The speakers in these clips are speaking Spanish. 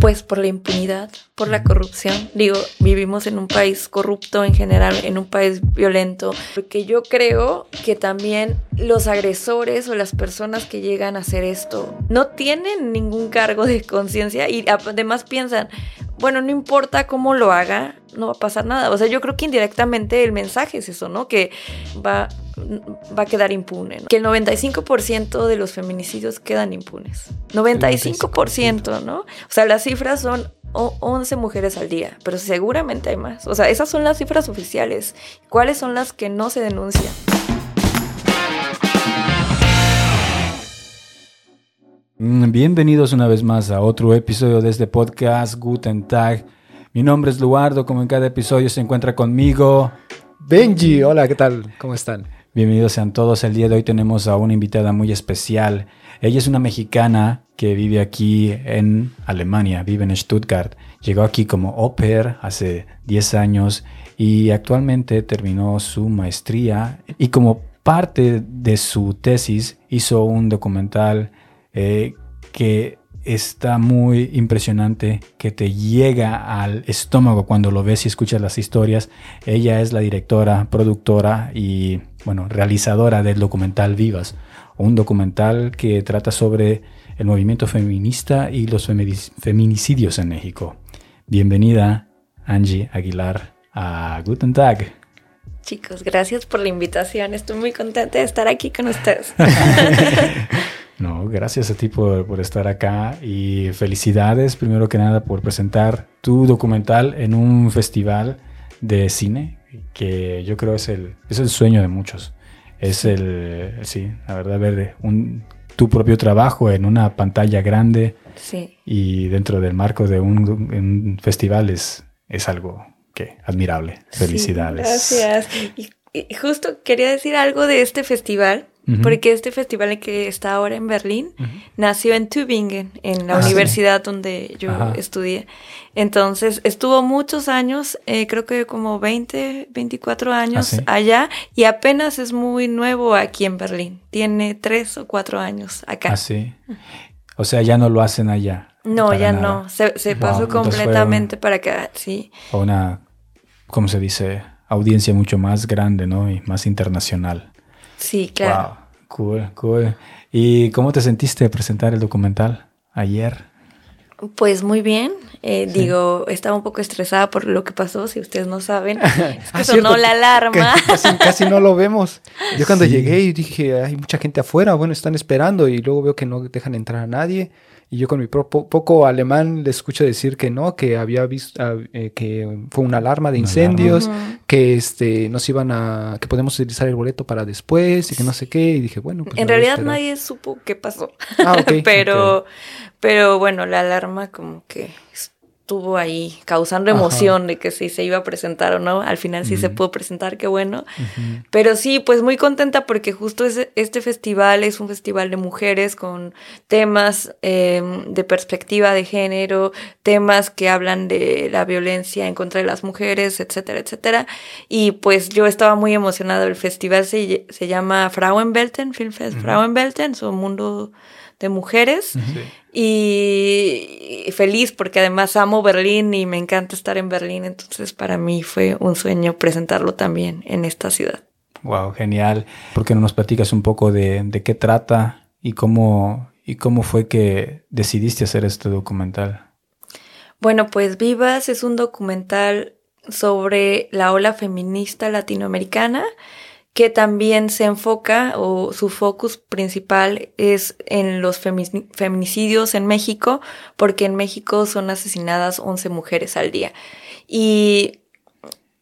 Pues por la impunidad, por la corrupción. Digo, vivimos en un país corrupto en general, en un país violento. Porque yo creo que también los agresores o las personas que llegan a hacer esto no tienen ningún cargo de conciencia y además piensan, bueno, no importa cómo lo haga, no va a pasar nada. O sea, yo creo que indirectamente el mensaje es eso, ¿no? Que va, va a quedar impune. ¿no? Que el 95% de los feminicidios quedan impunes. 95%, ¿no? O sea, las cifras son 11 mujeres al día, pero seguramente hay más. O sea, esas son las cifras oficiales. ¿Cuáles son las que no se denuncian? Bienvenidos una vez más a otro episodio de este podcast Guten Tag. Mi nombre es Luardo, como en cada episodio se encuentra conmigo Benji. Hola, ¿qué tal? ¿Cómo están? Bienvenidos sean todos. El día de hoy tenemos a una invitada muy especial. Ella es una mexicana que vive aquí en Alemania, vive en Stuttgart. Llegó aquí como au pair hace 10 años y actualmente terminó su maestría y como parte de su tesis hizo un documental eh, que está muy impresionante, que te llega al estómago cuando lo ves y escuchas las historias. Ella es la directora, productora y, bueno, realizadora del documental Vivas, un documental que trata sobre el movimiento feminista y los feminicidios en México. Bienvenida, Angie Aguilar, a Guten Tag. Chicos, gracias por la invitación. Estoy muy contenta de estar aquí con ustedes. No, gracias a ti por, estar acá y felicidades primero que nada por presentar tu documental en un festival de cine que yo creo es el, es el sueño de muchos. Es el, sí, la verdad, ver un, tu propio trabajo en una pantalla grande y dentro del marco de un, festival es, es algo que admirable. Felicidades. gracias. y justo quería decir algo de este festival porque este festival que está ahora en Berlín nació en Tübingen, en la ah, universidad donde yo estudié. Entonces estuvo muchos años, eh, creo que como 20, 24 años ah, allá y apenas es muy nuevo aquí en Berlín. Tiene tres o cuatro años acá. Ah, sí. O sea, ya no lo hacen allá. No, ya no. Se, pasó completamente para acá, sí. una, ¿cómo se dice? Audiencia mucho más grande, ¿no? Y más internacional. Sí, claro. Cool, cool. ¿Y cómo te sentiste de presentar el documental ayer? Pues muy bien. Eh, digo, estaba un poco estresada por lo que pasó, si ustedes no saben. Es que ah, sonó la alarma. Casi, no lo vemos. Yo cuando llegué y dije, hay mucha gente afuera, bueno, están esperando y luego veo que no dejan entrar a nadie. Y yo con mi poco alemán le escucho decir que no, que había visto ah, eh, que fue una alarma de incendios, que este nos iban a que podemos utilizar el boleto para después y que no sé qué. Y dije, bueno, pues En realidad nadie supo qué pasó. Ah, pero pero bueno, la alarma como que estuvo ahí causando emoción de que si se iba a presentar o no. Al final sí se pudo presentar, qué bueno. Pero sí, pues muy contenta porque justo este festival es un festival de mujeres con temas em, de perspectiva de género, temas que hablan de la violencia en contra de las mujeres, etcétera, etcétera. Y pues yo estaba muy emocionada. El festival se, se llama Frauenbelten, Filmfest Frauenbelten, su mundo de mujeres. Y feliz porque además amo Berlín y me encanta estar en Berlín. Entonces para mí fue un sueño presentarlo también en esta ciudad. Wow, genial. ¿Por qué no nos platicas un poco de, de qué trata y cómo, y cómo fue que decidiste hacer este documental? Bueno, pues Vivas es un documental sobre la ola feminista latinoamericana que también se enfoca o su focus principal es en los feminicidios en México, porque en México son asesinadas 11 mujeres al día. Y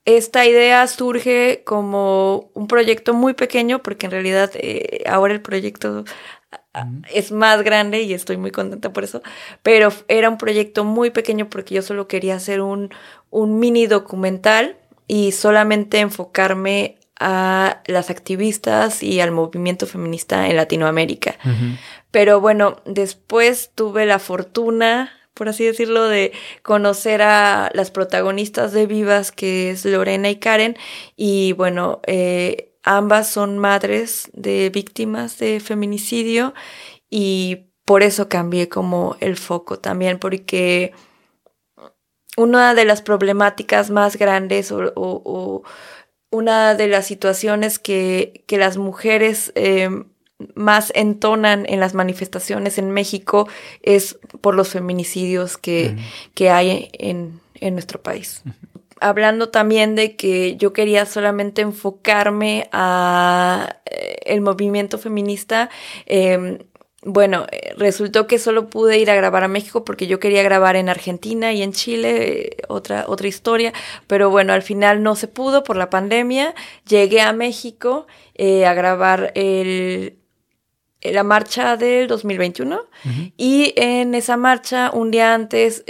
esta idea surge como un proyecto muy pequeño, porque en realidad eh, ahora el proyecto es más grande y estoy muy contenta por eso, pero era un proyecto muy pequeño porque yo solo quería hacer un, un mini documental y solamente enfocarme a las activistas y al movimiento feminista en Latinoamérica. Pero bueno, después tuve la fortuna, por así decirlo, de conocer a las protagonistas de Vivas, que es Lorena y Karen, y bueno, eh, ambas son madres de víctimas de feminicidio y por eso cambié como el foco también, porque una de las problemáticas más grandes o, una de las situaciones que, las mujeres em, más entonan en las manifestaciones en México es por los feminicidios que, hay en, nuestro país. Hablando también de que yo quería solamente enfocarme a eh, el movimiento feminista, eh, bueno, eh, resultó que solo pude ir a grabar a México porque yo quería grabar en Argentina y en Chile, eh, otra, otra historia, pero bueno, al final no se pudo por la pandemia. Llegué a México eh, a grabar el, la marcha del 2021 y en esa marcha, un día antes,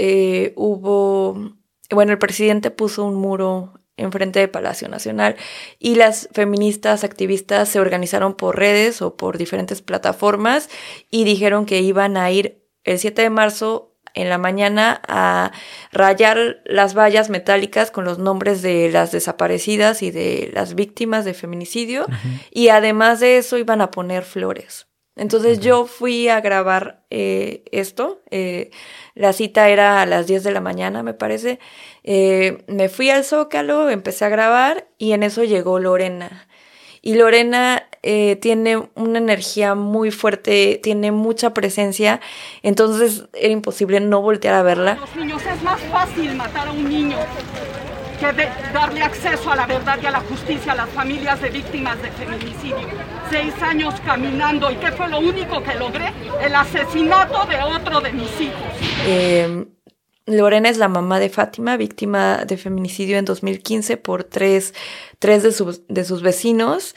hubo, bueno, el presidente puso un muro enfrente del Palacio Nacional y las feministas activistas se organizaron por redes o por diferentes plataformas y dijeron que iban a ir el 7 de marzo en la mañana a rayar las vallas metálicas con los nombres de las desaparecidas y de las víctimas de feminicidio y además de eso iban a poner flores. Entonces yo fui a grabar eh, esto. Eh, la cita era a las 10 de la mañana, me parece. Eh, me fui al Zócalo, empecé a grabar y en eso llegó Lorena. Y Lorena tiene una energía muy fuerte, tiene mucha presencia, entonces era imposible no voltear a verla. Los niños es más fácil matar a un niño que darle acceso a la verdad y a la justicia a las familias de víctimas de feminicidio. Seis años caminando y ¿qué fue lo único que logré? El asesinato de otro de mis hijos. Em, Lorena es la mamá de Fátima, víctima de feminicidio en 2015 por tres, tres de, sus, de sus vecinos.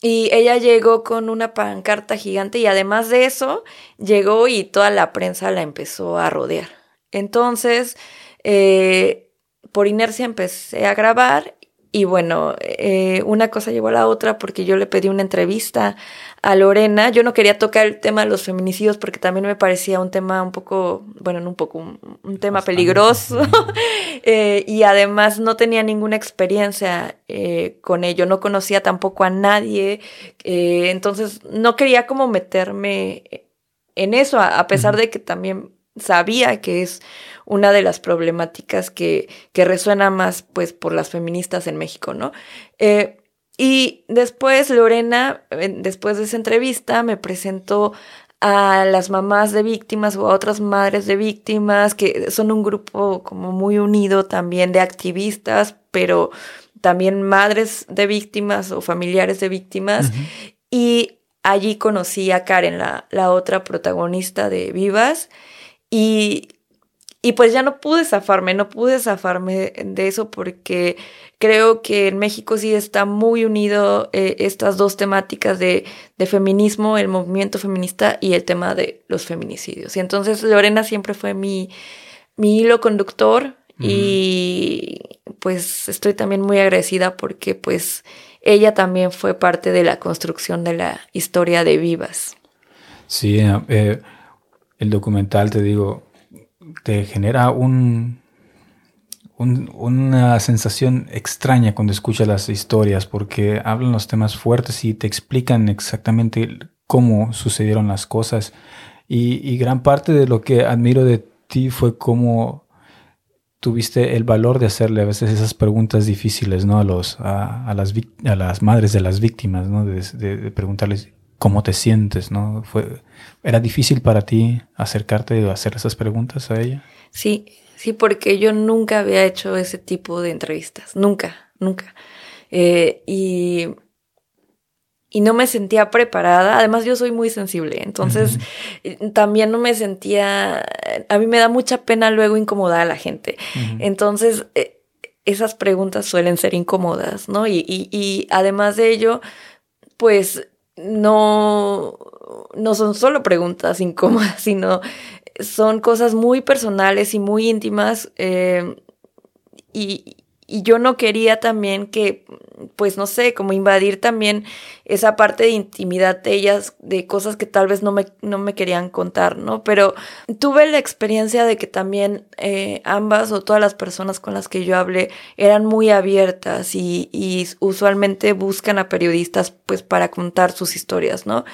Y ella llegó con una pancarta gigante y además de eso, llegó y toda la prensa la empezó a rodear. Entonces, eh, por inercia empecé a grabar y bueno, eh, una cosa llevó a la otra porque yo le pedí una entrevista a Lorena. Yo no quería tocar el tema de los feminicidios porque también me parecía un tema un poco, bueno, no un poco, un, tema peligroso. Eh, y además no tenía ninguna experiencia eh, con ello, no conocía tampoco a nadie. entonces no quería como meterme en eso, a, pesar de que también sabía que es una de las problemáticas que, que resuena más pues por las feministas en México, ¿no? Eh, y después Lorena, después de esa entrevista, me presentó a las mamás de víctimas o a otras madres de víctimas, que son un grupo como muy unido también de activistas, pero también madres de víctimas o familiares de víctimas. Y allí conocí a Karen, la, la otra protagonista de Vivas, y y pues ya no pude zafarme, no pude zafarme de eso porque creo que en México sí está muy unido eh, estas dos temáticas de, feminismo, el movimiento feminista y el tema de los feminicidios. Y entonces Lorena siempre fue mi, mi hilo conductor y pues estoy también muy agradecida porque pues ella también fue parte de la construcción de la historia de Vivas. Sí, eh, el documental, te digo, te genera un, una sensación extraña cuando escuchas las historias porque hablan los temas fuertes y te explican exactamente cómo sucedieron las cosas. Y, gran parte de lo que admiro de ti fue cómo tuviste el valor de hacerle a veces esas preguntas difíciles ¿no? a, los, a, las, a las madres de las víctimas, ¿no? de, de preguntarles cómo te sientes, ¿no? Fue, ¿Era difícil para ti acercarte y hacer esas preguntas a ella? Sí, sí, porque yo nunca había hecho ese tipo de entrevistas, nunca, nunca. Eh, y, y no me sentía preparada, además yo soy muy sensible, entonces eh, también no me sentía, a mí me da mucha pena luego incomodar a la gente, entonces... Eh, esas preguntas suelen ser incómodas, ¿no? Y, y, y además de ello, pues no, no son solo preguntas incómodas, sino son cosas muy personales y muy íntimas. Eh, y, y yo no quería también que, pues no sé, como invadir también esa parte de intimidad de ellas, de cosas que tal vez no me, no me querían contar, ¿no? Pero tuve la experiencia de que también eh, ambas o todas las personas con las que yo hablé eran muy abiertas y, y usualmente buscan a periodistas pues para contar sus historias, ¿no?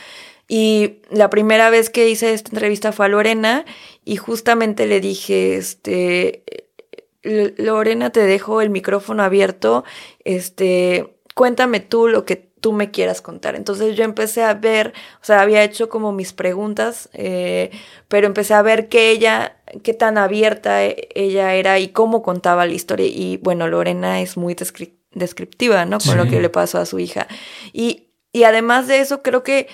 Y la primera vez que hice esta entrevista fue a Lorena y justamente le dije, este, Lorena, te dejo el micrófono abierto, este, cuéntame tú lo que tú me quieras contar. Entonces yo empecé a ver, o sea, había hecho como mis preguntas, eh, pero empecé a ver que ella, qué tan abierta ella era y cómo contaba la historia. Y bueno, Lorena es muy descriptiva, ¿no? Con lo que le pasó a su hija. Y, y además de eso, creo que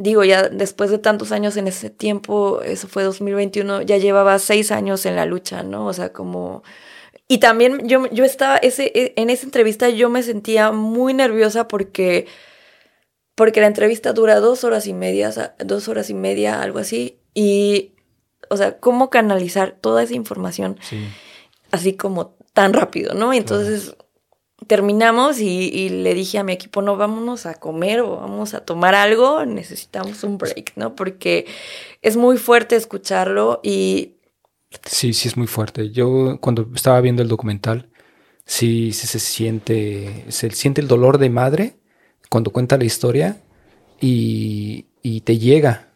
digo, ya después de tantos años en ese tiempo, eso fue 2021, ya llevaba seis años en la lucha, ¿no? O sea, como... Y también yo, yo estaba, ese, e, en esa entrevista yo me sentía muy nerviosa porque, porque la entrevista dura dos horas y media, dos horas y media, algo así. Y, o sea, cómo canalizar toda esa información así como tan rápido, ¿no? Entonces terminamos y, le dije a mi equipo, no, vámonos a comer o vamos a tomar algo, necesitamos un break, ¿no? Porque es muy fuerte escucharlo y... Sí, sí es muy fuerte. Yo cuando estaba viendo el documental, sí, sí se siente, se siente el dolor de madre cuando cuenta la historia y, y te llega.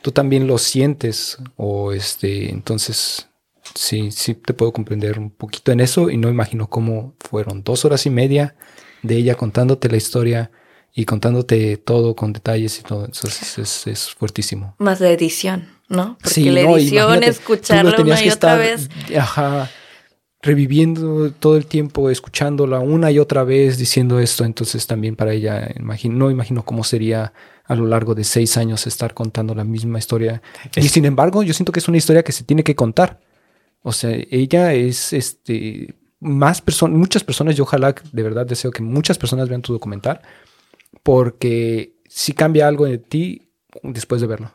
Tú también lo sientes o este, entonces sí, sí te puedo comprender un poquito en eso y no imagino cómo fueron dos horas y media de ella contándote la historia y contándote todo con detalles y todo. Entonces es, fuertísimo. Más la edición, ¿no? Porque sí, la edición, escucharla una y otra vez. Ajá, reviviendo todo el tiempo, escuchándola una y otra vez, diciendo esto. Entonces también para ella, imagino, no imagino cómo sería a lo largo de seis años estar contando la misma historia. Y sin embargo, yo siento que es una historia que se tiene que contar. O sea, ella es este más personas, muchas personas, yo ojalá de verdad deseo que muchas personas vean tu documental, porque si cambia algo de ti después de verlo.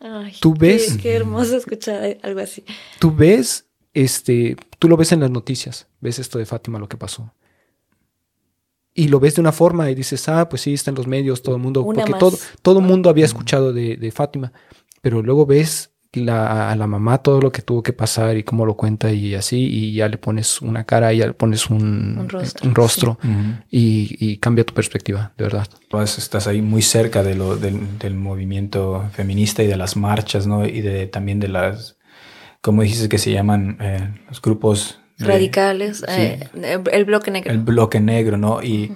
Ay, tú ves. Qué, hermoso escuchar algo así. Tú ves, este, tú lo ves en las noticias, ves esto de Fátima, lo que pasó. Y lo ves de una forma y dices, ah, pues sí, está en los medios, todo el mundo, porque todo, todo el mundo había escuchado de, de Fátima, pero luego ves la, a la mamá todo lo que tuvo que pasar y cómo lo cuenta y así, y ya le pones una cara y ya le pones un, rostro, y, cambia tu perspectiva, de verdad. Pues estás ahí muy cerca de lo, del, movimiento feminista y de las marchas, ¿no? Y de también de las, como dices que se llaman eh, los grupos radicales, eh, el bloque negro. El bloque negro, ¿no? Y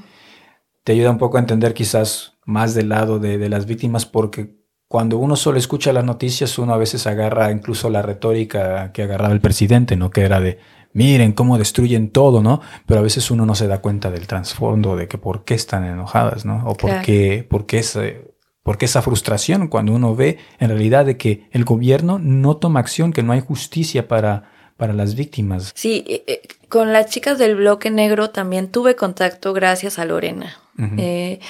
te ayuda un poco a entender quizás más del lado de, de las víctimas porque cuando uno solo escucha las noticias, uno a veces agarra incluso la retórica que agarraba el presidente, ¿no? Que era de, miren cómo destruyen todo, ¿no? Pero a veces uno no se da cuenta del trasfondo de que por qué están enojadas, ¿no? O por qué, por qué, por qué esa frustración cuando uno ve en realidad de que el gobierno no toma acción, que no hay justicia para, para las víctimas. Sí, eh, eh, con las chicas del bloque negro también tuve contacto gracias a Lorena. Eh,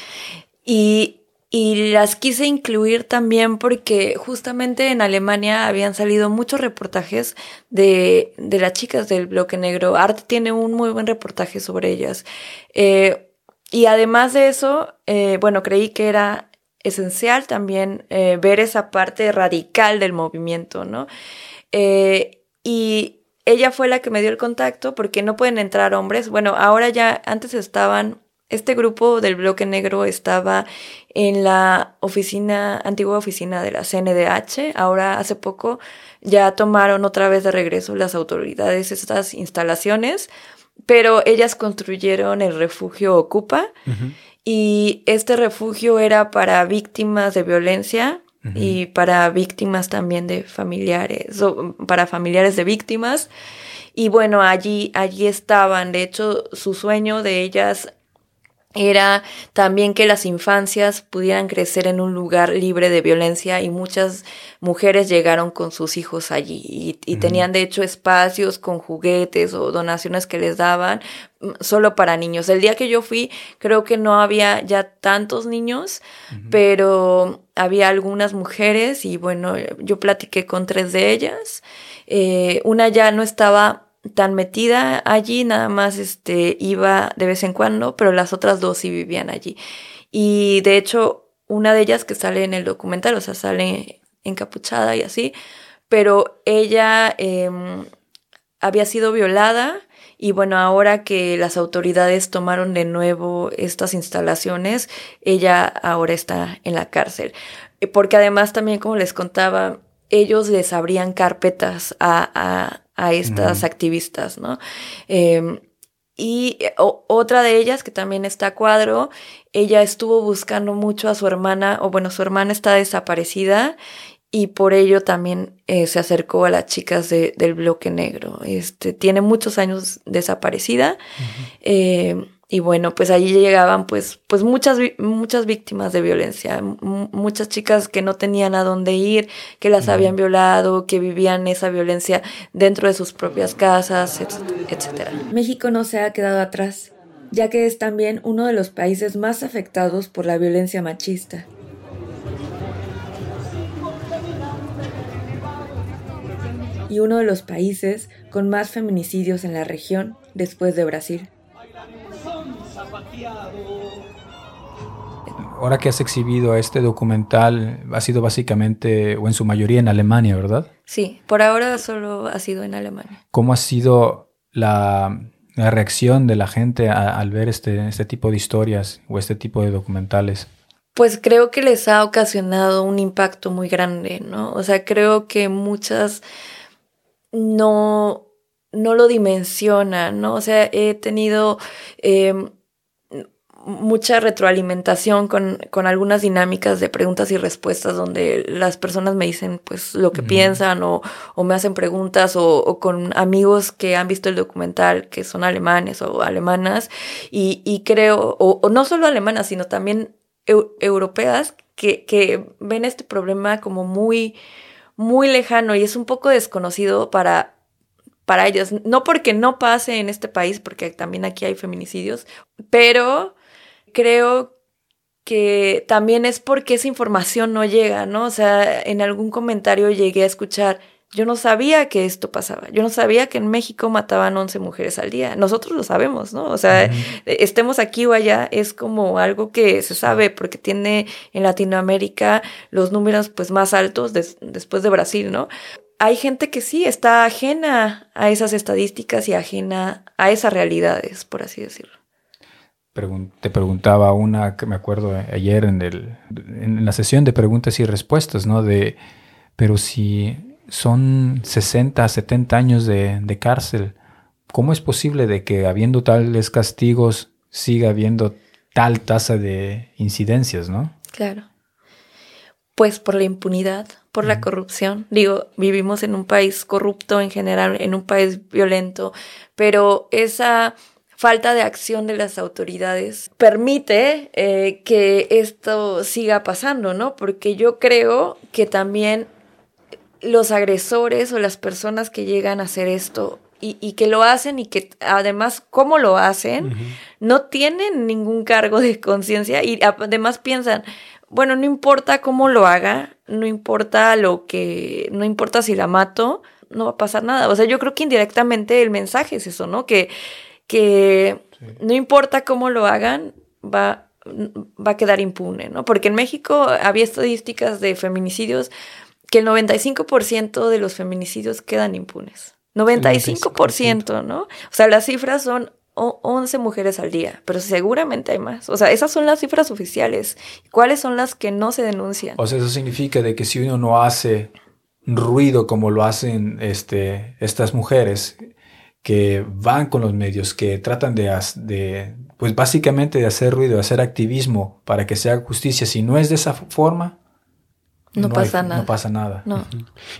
y y las quise incluir también porque justamente en Alemania habían salido muchos reportajes de, de las chicas del bloque negro. Art tiene un muy buen reportaje sobre ellas. Eh, y además de eso, eh, bueno, creí que era esencial también eh, ver esa parte radical del movimiento, ¿no? y ella fue la que me dio el contacto porque no pueden entrar hombres. Bueno, ahora ya, antes estaban este grupo del bloque negro estaba en la oficina, antigua oficina de la CNDH. Ahora, hace poco, ya tomaron otra vez de regreso las autoridades estas instalaciones, pero ellas construyeron el refugio Ocupa y este refugio era para víctimas de violencia y para víctimas también de familiares, o para familiares de víctimas. Y bueno, allí, allí estaban. De hecho, su sueño de ellas era también que las infancias pudieran crecer en un lugar libre de violencia y muchas mujeres llegaron con sus hijos allí y, tenían de hecho espacios con juguetes o donaciones que les daban mm, solo para niños. El día que yo fui creo que no había ya tantos niños, pero había algunas mujeres y bueno, yo platiqué con tres de ellas. Eh, una ya no estaba tan metida allí, nada más este, iba de vez en cuando, pero las otras dos sí vivían allí. Y de hecho, una de ellas que sale en el documental, o sea, sale encapuchada y así, pero ella, em, había sido violada y bueno, ahora que las autoridades tomaron de nuevo estas instalaciones, ella ahora está en la cárcel. Eh, porque además también, como les contaba, ellos les abrían carpetas a, estas activistas, ¿no? Em, y eh, otra de ellas, que también está a cuadro, ella estuvo buscando mucho a su hermana, o bueno, su hermana está desaparecida y por ello también eh, se acercó a las chicas del bloque negro. Este, tiene muchos años desaparecida eh, y bueno, pues allí llegaban pues, pues muchas, muchas víctimas de violencia, muchas chicas que no tenían a dónde ir, que las habían violado, que vivían esa violencia dentro de sus propias casas, etcétera. México no se ha quedado atrás, ya que es también uno de los países más afectados por la violencia machista. y uno de los países con más feminicidios en la región después de Brasil. Ahora que has exhibido este documental, ha sido básicamente o en su mayoría en Alemania, ¿verdad? Sí, por ahora solo ha sido en Alemania. ¿Cómo ha sido la, reacción de la gente al ver este, este tipo de historias o este tipo de documentales? Pues creo que les ha ocasionado un impacto muy grande, ¿no? O sea, creo que muchas no, no lo dimensiona, ¿no? O sea, he tenido em, mucha retroalimentación con, con, algunas dinámicas de preguntas y respuestas donde las personas me dicen pues lo que piensan o, o, me hacen preguntas o, con amigos que han visto el documental que son alemanes o alemanas y, y creo, o, no solo alemanas, sino también europeas que, que ven este problema como muy muy lejano y es un poco desconocido para, para ellos. No porque no pase en este país, porque también aquí hay feminicidios, pero creo que también es porque esa información no llega, ¿no? O sea, en algún comentario llegué a escuchar, yo no sabía que esto pasaba. Yo no sabía que en México mataban 11 mujeres al día. Nosotros lo sabemos, ¿no? O sea, estemos aquí o allá, es como algo que se sabe porque tiene en Latinoamérica los números pues más altos después de Brasil, ¿no? Hay gente que sí está ajena a esas estadísticas y ajena a esas realidades, por así decirlo. Te preguntaba una que me acuerdo ayer en, el, en la sesión de preguntas y respuestas, ¿no? De, pero si son 60, 70 años de, cárcel. ¿Cómo es posible de que habiendo tales castigos siga habiendo tal tasa de incidencias, no? Claro. Pues por la impunidad, por la corrupción. Digo, vivimos en un país corrupto en general, en un país violento, pero esa falta de acción de las autoridades permite eh, que esto siga pasando, ¿no? Porque yo creo que también los agresores o las personas que llegan a hacer esto y, que lo hacen y que además cómo lo hacen, no tienen ningún cargo de conciencia y además piensan, bueno, no importa cómo lo haga, no importa lo que, no importa si la mato, no va a pasar nada. O sea, yo creo que indirectamente el mensaje es eso, ¿no? Que, que no importa cómo lo hagan, va, va a quedar impune, ¿no? Porque en México había estadísticas de feminicidios que el 95% de los feminicidios quedan impunes. 95%, ¿no? O sea, las cifras son 11 mujeres al día, pero seguramente hay más. O sea, esas son las cifras oficiales. ¿Cuáles son las que no se denuncian? O sea, eso significa de que si uno no hace ruido como lo hacen este, estas mujeres que van con los medios, que tratan de, de, pues básicamente de hacer ruido, de hacer activismo para que se haga justicia, si no es de esa forma, no, pasa nada. No pasa nada. No.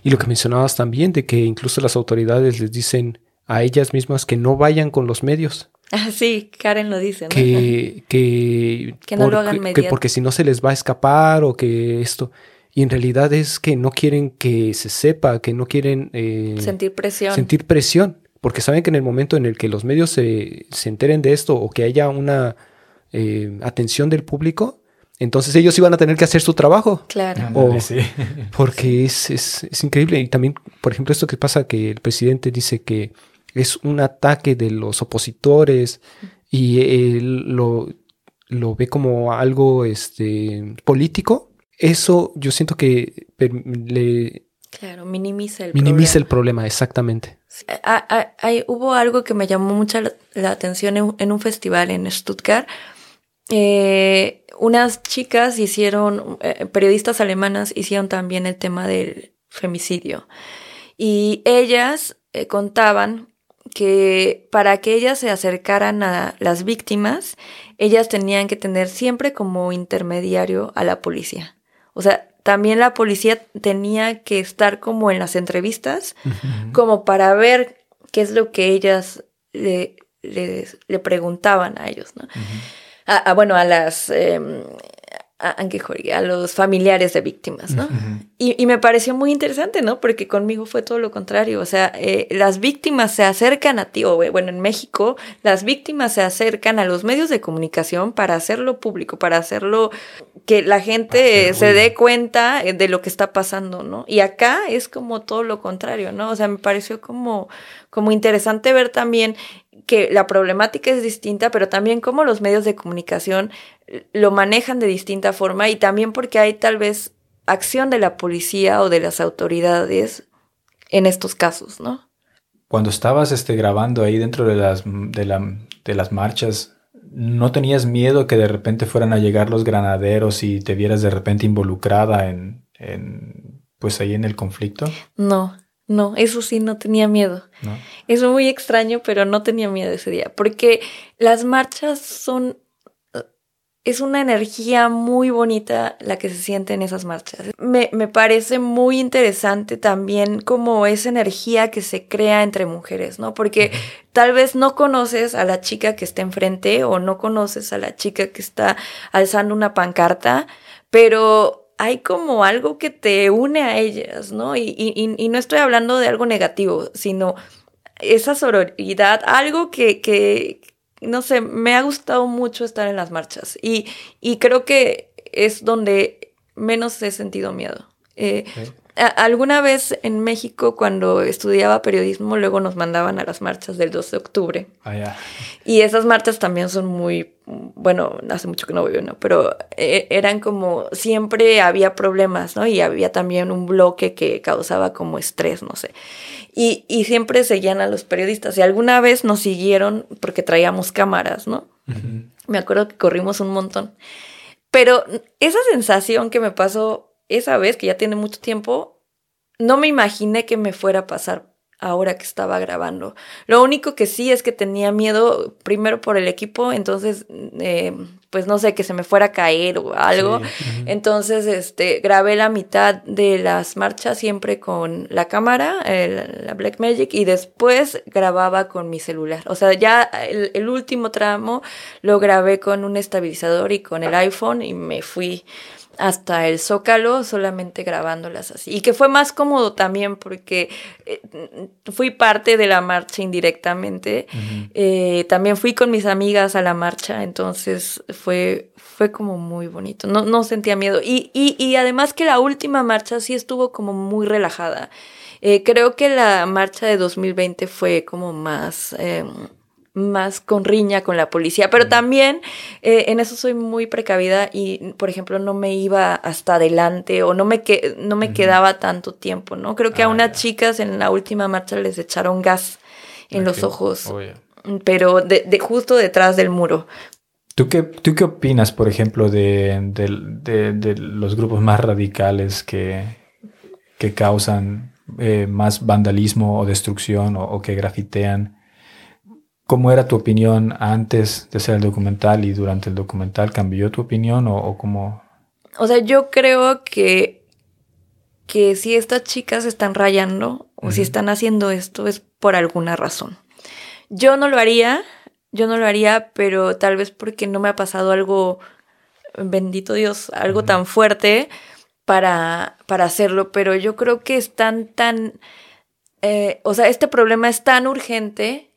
Y lo que mencionabas también, de que incluso las autoridades les dicen a ellas mismas que no vayan con los medios. Ah, sí, Karen lo dice. ¿no? Que, que, no lo hagan que porque si no se les va a escapar o que esto. Y en realidad es que no quieren que se sepa, que no quieren... Eh, sentir presión. Sentir presión. Porque saben que en el momento en el que los medios se, se enteren de esto o que haya una eh, atención del público, entonces ellos iban a tener que hacer su trabajo. Claro. Porque es, es, increíble. Y también, por ejemplo, esto que pasa que el presidente dice que es un ataque de los opositores y él lo, lo ve como algo este, político. Eso yo siento que le... Claro, minimiza el minimiza el problema, exactamente. Hay, hubo algo que me llamó mucho la, atención en, un festival en Stuttgart. Eh, unas chicas hicieron, eh, periodistas alemanas hicieron también el tema del femicidio. Y ellas eh, contaban que para que ellas se acercaran a las víctimas, ellas tenían que tener siempre como intermediario a la policía. O sea, también la policía tenía que estar como en las entrevistas, como para ver qué es lo que ellas le, le, preguntaban a ellos, ¿no? a, bueno, a las, a, los familiares de víctimas, ¿no? y, me pareció muy interesante, ¿no? Porque conmigo fue todo lo contrario, o sea, eh, las víctimas se acercan a ti, o bueno, en México, las víctimas se acercan a los medios de comunicación para hacerlo público, para hacerlo que la gente se dé cuenta eh, de lo que está pasando, ¿no? Y acá es como todo lo contrario, ¿no? O sea, me pareció como, como interesante ver también que la problemática es distinta, pero también cómo los medios de comunicación lo manejan de distinta forma y también porque hay tal vez acción de la policía o de las autoridades en estos casos, ¿no? Cuando estabas este, grabando ahí dentro de las, de, la, de las marchas, ¿no tenías miedo que de repente fueran a llegar los granaderos y te vieras de repente involucrada en, en pues ahí en el conflicto? No, no, eso sí, no tenía miedo. ¿No? Es muy extraño, pero no tenía miedo ese día, porque las marchas son... Es una energía muy bonita la que se siente en esas marchas. Me, me parece muy interesante también como esa energía que se crea entre mujeres, ¿no? Porque tal vez no conoces a la chica que está enfrente o no conoces a la chica que está alzando una pancarta, pero hay como algo que te une a ellas, ¿no? Y, y, no estoy hablando de algo negativo, sino esa sororidad, algo que, que, no sé, me ha gustado mucho estar en las marchas y, y creo que es donde menos he sentido miedo. Eh, alguna vez en México, cuando estudiaba periodismo, luego nos mandaban a las marchas del 2 de octubre. Ah, y esas marchas también son muy, bueno, hace mucho que no voy, ¿no? Pero eh, eran como, siempre había problemas, ¿no? Y había también un bloque que causaba como estrés, no sé. Y, y siempre seguían a los periodistas. Y alguna vez nos siguieron porque traíamos cámaras, ¿no? Me acuerdo que corrimos un montón. Pero esa sensación que me pasó esa vez, que ya tiene mucho tiempo, no me imaginé que me fuera a pasar ahora que estaba grabando. Lo único que sí es que tenía miedo, primero por el equipo, entonces, eh, pues no sé, que se me fuera a caer o algo. Entonces, este, grabé la mitad de las marchas siempre con la cámara, la Black Magic, y después grababa con mi celular. O sea, ya el, el último tramo lo grabé con un estabilizador y con el iPhone y me fui hasta el Zócalo solamente grabándolas así. Y que fue más cómodo también porque eh, fui parte de la marcha indirectamente. Eh, también fui con mis amigas a la marcha, entonces fue, fue como muy bonito. No, no sentía miedo. Y, y, y además que la última marcha sí estuvo como muy relajada. Eh, creo que la marcha de 2020 fue como más em, más con riña con la policía, pero también eh, en eso soy muy precavida y, por ejemplo, no me iba hasta adelante o no me, que, no me quedaba tanto tiempo, ¿no? Creo que a ah, unas chicas en la última marcha les echaron gas en los ojos, pero de, de, justo detrás del muro. ¿Tú qué, ¿Tú qué opinas, por ejemplo, de, de los grupos más radicales que, que causan eh, más vandalismo o destrucción o, o que grafitean? ¿Cómo era tu opinión antes de hacer el documental y durante el documental? ¿Cambió tu opinión o, cómo? O sea, yo creo que, que si estas chicas están rayando o si están haciendo esto es por alguna razón. Yo no lo haría, yo no lo haría, pero tal vez porque no me ha pasado algo, bendito Dios, algo tan fuerte para, para hacerlo, pero yo creo que están tan, eh, o sea, este problema es tan urgente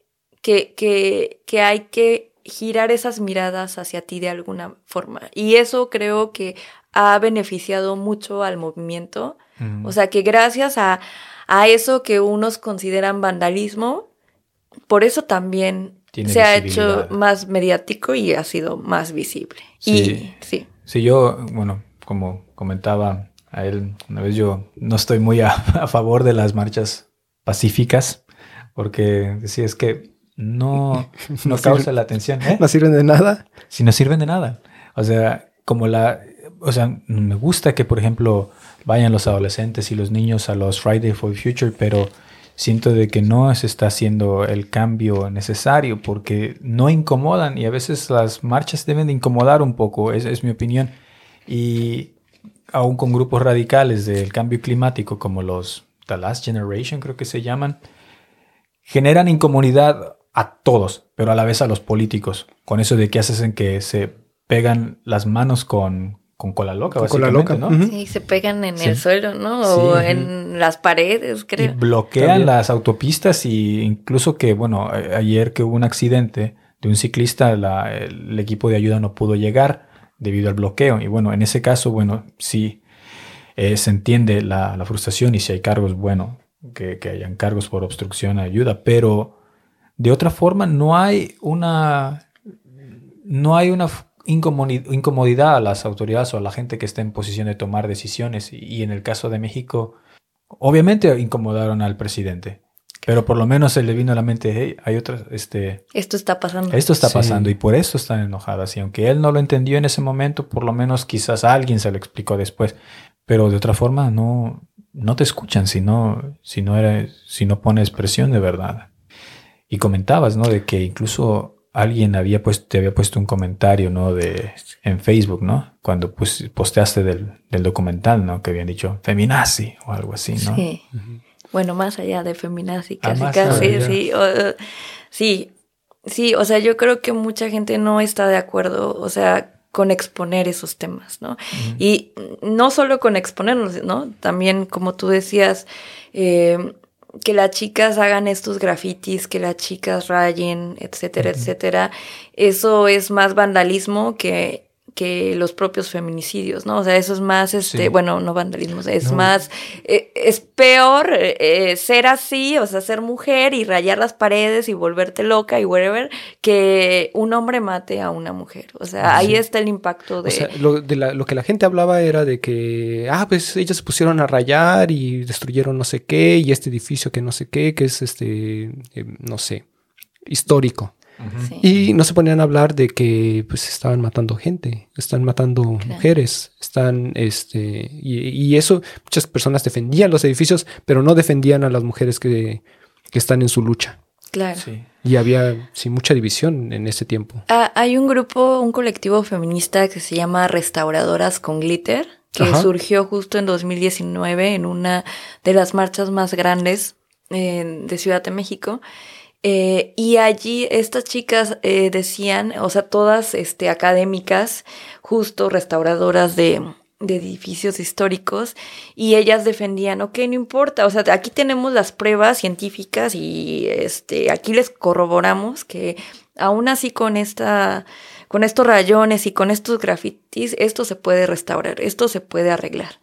que, que, hay que girar esas miradas hacia ti de alguna forma. Y eso creo que ha beneficiado mucho al movimiento. O sea que gracias a, a, eso que unos consideran vandalismo, por eso también se ha hecho más mediático y ha sido más visible. Sí. Y, sí. Sí, yo, bueno, como comentaba a él una vez, yo no estoy muy a, a favor de las marchas pacíficas Porque sí, es que no, no causa la atención. ¿eh? No sirven de nada. Si no sirven de nada. O sea, como la... O sea, me gusta que, por ejemplo, vayan los adolescentes y los niños a los Friday for Future, pero siento de que no se está haciendo el cambio necesario porque no incomodan y a veces las marchas deben de incomodar un poco, es, es mi opinión. Y aún con grupos radicales del cambio climático como los The Last Generation creo que se llaman, generan incomodidad a todos, pero a la vez a los políticos, con eso de que hacen que se pegan las manos con, con cola loca, Con cola básicamente, loca. ¿no? Sí, se pegan en Sí. el suelo, ¿no? Sí. O en las paredes, Y creo. bloquean También. las autopistas y incluso que, bueno, a- ayer que hubo un accidente de un ciclista, la- el equipo de ayuda no pudo llegar debido al bloqueo. Y bueno, en ese caso, bueno, sí eh, se entiende la, la frustración y si hay cargos, bueno, que, que hayan cargos por obstrucción ayuda, pero de otra forma no hay una, no hay una incomodidad a las autoridades o a la gente que está en posición de tomar decisiones. Y, y en el caso de México, obviamente incomodaron al presidente, pero por lo menos se le vino a la mente, hey, hay otras, este, Esto está pasando. esto está Sí. pasando y por eso están enojadas. Y aunque él no lo entendió en ese momento, por lo menos quizás a alguien se lo explicó después. Pero de otra forma no, no te escuchan si no, si no eres, si no pones presión de verdad. Y comentabas, ¿no? De que incluso alguien había puesto, te había puesto un comentario, ¿no? De, en Facebook, ¿no? Cuando pues, posteaste del, del documental, ¿no? Que habían dicho feminazi o algo así, ¿no? Sí. Bueno, más allá de feminazi, Ah, casi, casi, allá. sí, o- sí, sí, o sea, yo creo que mucha gente no está de acuerdo, o sea, con exponer esos temas, ¿no? Y no solo con exponerlos, ¿no? También, como tú decías, eh, que las chicas hagan estos grafitis, que las chicas rayen, etcétera, etcétera, eso es más vandalismo que que los propios feminicidios, ¿no? O sea, eso es más, este, Sí. bueno, no vandalismo, es No. más, eh, es peor eh, eh, ser así, o sea, ser mujer y rayar las paredes y volverte loca y whatever, que un hombre mate a una mujer. O sea, ahí está el impacto de... O sea, lo, de la- lo que la gente hablaba era de que, ah, pues ellas se pusieron a rayar y destruyeron no sé qué, y este edificio que no sé qué, que es este, eh, no sé, histórico. Sí. Y no se ponían a hablar de que pues estaban matando gente, están matando mujeres, están este y, y eso muchas personas defendían los edificios, pero no defendían a las mujeres que, que están en su lucha. claro. Sí. Y había sí mucha división en ese tiempo. Ah, hay un grupo, un colectivo feminista que se llama Restauradoras con Glitter, que Ajá. surgió justo en 2019 en una de las marchas más grandes eh, de Ciudad de México. Eh, y allí estas chicas eh, decían, o sea, todas este, académicas, justo restauradoras de, de edificios históricos, y ellas defendían, ok, no importa, o sea, aquí tenemos las pruebas científicas y este, aquí les corroboramos que aún así con esta, con estos rayones y con estos grafitis, esto se puede restaurar, esto se puede arreglar.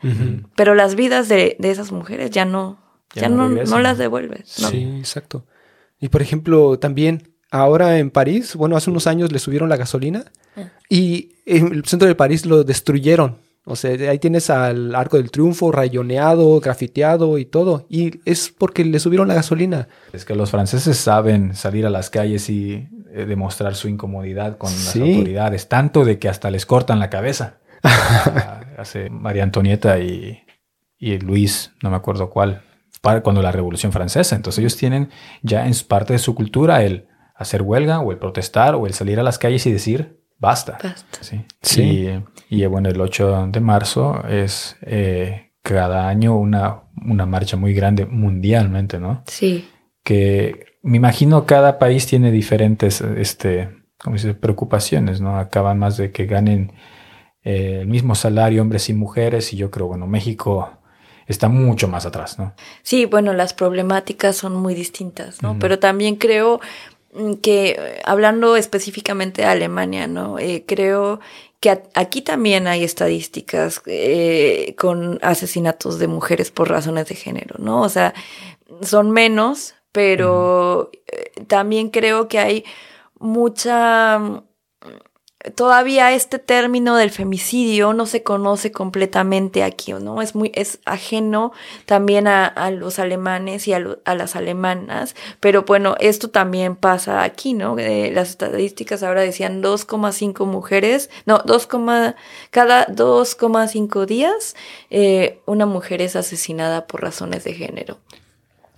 Pero las vidas de, de esas mujeres ya no, Ya ya, no no, las devuelves. ¿no? Sí, exacto. Y por ejemplo, también ahora en París, bueno, hace unos años le subieron la gasolina Ah. y en el centro de París lo destruyeron. O sea, ahí tienes al Arco del Triunfo rayoneado, grafiteado y todo. Y es porque le subieron la gasolina. Es que los franceses saben salir a las calles y eh, demostrar su incomodidad con Sí. las autoridades, tanto de que hasta les cortan la cabeza. Ah, Hace María Antonieta y, y Luis, no me acuerdo cuál, cuando la Revolución Francesa. Entonces ellos tienen ya en su- parte de su cultura el hacer huelga o el protestar o el salir a las calles y decir basta. Basta. Sí. Sí. Y, y, bueno, el 8 de marzo es eh, cada año una, una marcha muy grande mundialmente, ¿no? Sí, que me imagino cada país tiene diferentes este, ¿cómo se dice? preocupaciones, ¿no? Acaban más de que ganen eh, el mismo salario hombres y mujeres y yo creo, bueno, México está mucho más atrás, ¿no? Sí, bueno, las problemáticas son muy distintas, ¿no? Pero también creo mm, que, eh, hablando específicamente de Alemania, ¿no? Eh, creo que aquí también hay estadísticas eh, con asesinatos de mujeres por razones de género, ¿no? O sea, son menos, pero también creo que hay mucha... todavía este término del femicidio no se conoce completamente aquí, ¿no? Es muy, es ajeno también a, los alemanes y a, las alemanas, pero bueno, esto también pasa aquí, ¿no? Eh, las estadísticas ahora decían 2,5 mujeres, no, 2, cada 2,5 días eh, una mujer es asesinada por razones de género.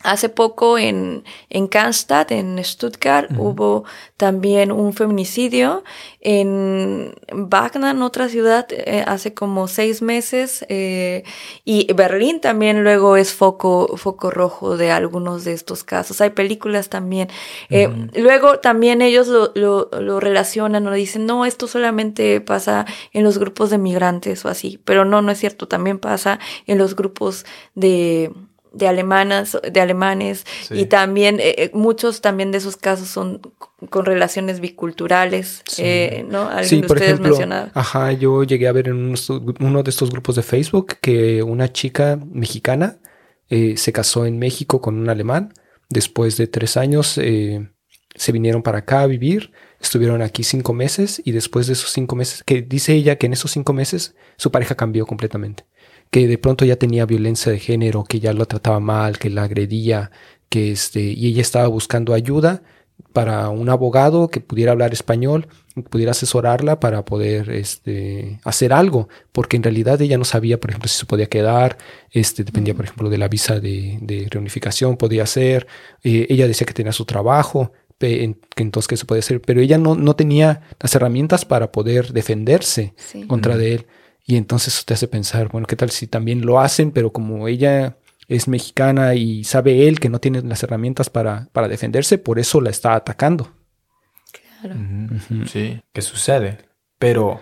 Hace poco en, en Cannstatt, en Stuttgart, hubo también un feminicidio. En Backnang, otra ciudad, eh, hace como seis meses. Eh, y Berlín también luego es foco, foco rojo de algunos de estos casos. Hay películas también. Eh, luego también ellos lo, lo, lo relacionan o dicen, no, esto solamente pasa en los grupos de migrantes o así. Pero no, no es cierto. También pasa en los grupos de de alemanas, de alemanes, y también eh, eh, muchos también de esos casos son con relaciones biculturales, eh, ¿no? sí, por ejemplo, ajá, yo llegué a ver en uno de estos grupos de Facebook que una chica mexicana se casó en México con un alemán, después de tres años se vinieron para acá a vivir, estuvieron aquí cinco meses y después de esos cinco meses, que dice ella que en esos cinco meses su pareja cambió completamente que de pronto ya tenía violencia de género, que ya lo trataba mal, que la agredía, que este, y ella estaba buscando ayuda para un abogado que pudiera hablar español, que pudiera asesorarla para poder este, hacer algo, porque en realidad ella no sabía, por ejemplo, si se podía quedar, este, dependía, por ejemplo, de la visa de, reunificación, podía ser, eh, ella decía que tenía su trabajo, que entonces qué se puede hacer, pero ella no, no tenía las herramientas para poder defenderse contra de él. Y entonces eso te hace pensar, bueno, ¿qué tal si también lo hacen, pero como ella es mexicana y sabe él que no tiene las herramientas para, para defenderse, por eso la está atacando? Claro. Sí, ¿qué sucede? Pero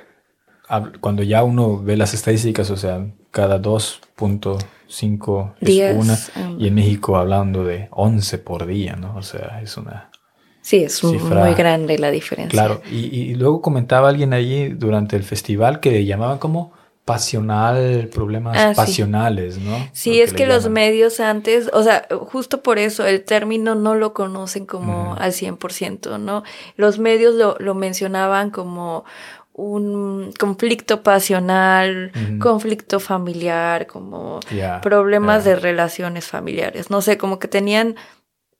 cuando ya uno ve las estadísticas, o sea, cada 2.5 es una, um, y en México hablando de 11 por día, ¿no? O sea, es una Sí, es muy grande la diferencia. Claro, y, luego comentaba alguien allí durante el festival que llamaban como pasional, problemas ah, pasionales, ¿no? Sí, es que, los medios antes, o sea, justo por eso el término no lo conocen como al 100%, ¿no? Los medios lo, lo mencionaban como un conflicto pasional, conflicto familiar, como problemas de relaciones familiares. No sé, como que tenían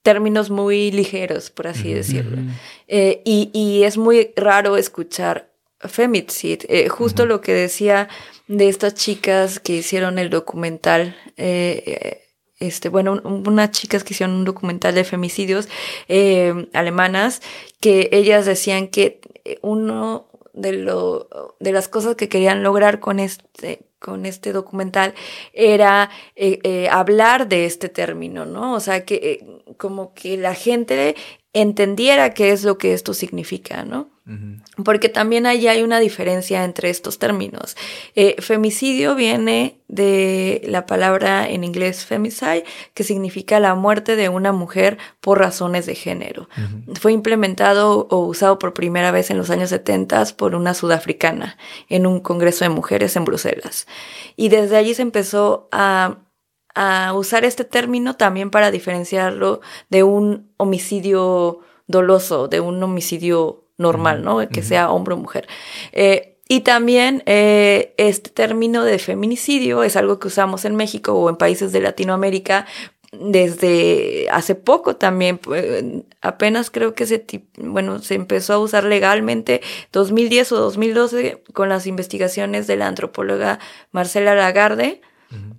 términos muy ligeros, por así decirlo. Eh, y, es muy raro escuchar femicid. Eh, justo lo que decía de estas chicas que hicieron el documental, eh, este, bueno, unas chicas que hicieron un documental de femicidios alemanas, que ellas decían que uno de, lo, de las cosas que querían lograr con este con este documental era eh, eh, hablar de este término, ¿no? O sea, que eh, como que la gente entendiera qué es lo que esto significa, ¿no? Porque también ahí hay una diferencia entre estos términos. Eh, femicidio viene de la palabra en inglés femicide, que significa la muerte de una mujer por razones de género. Fue implementado o usado por primera vez en los años 70 por una sudafricana en un congreso de mujeres en Bruselas. Y desde allí se empezó a a usar este término también para diferenciarlo de un homicidio doloso, de un homicidio normal, ¿no? Que sea hombre o mujer. Eh, y también eh, este término de feminicidio es algo que usamos en México o en países de Latinoamérica desde hace poco también, pues, apenas creo que se, bueno, se empezó a usar legalmente 2010 o 2012 con las investigaciones de la antropóloga Marcela Lagarde,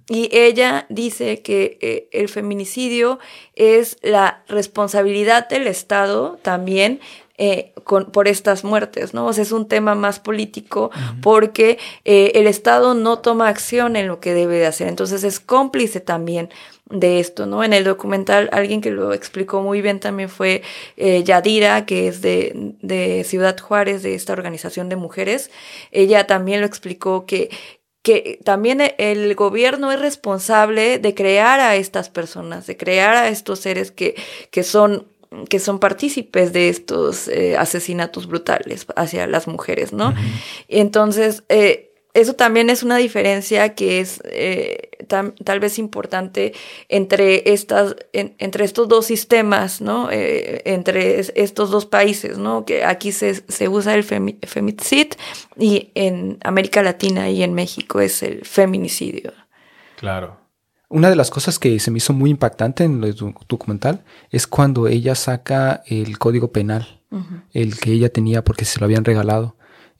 y ella dice que eh, el feminicidio es la responsabilidad del Estado también eh, con, por estas muertes, ¿no? O sea, es un tema más político porque eh, el Estado no toma acción en lo que debe de hacer. Entonces es cómplice también de esto, ¿no? En el documental alguien que lo explicó muy bien también fue Yadira, que es de, de Ciudad Juárez, de esta organización de mujeres. Ella también lo explicó que que también el gobierno es responsable de crear a estas personas, de crear a estos seres que, que son que son partícipes de estos eh, asesinatos brutales hacia las mujeres, ¿no? Entonces, eh, eso también es una diferencia que es eh, tal vez importante entre estas, entre estos dos sistemas, ¿no? Eh, entre estos dos países, ¿no? Que aquí se, se usa el femicid y en América Latina y en México es el feminicidio. Claro. Una de las cosas que se me hizo muy impactante en el documental es cuando ella saca el código penal, el que ella tenía porque se lo habían regalado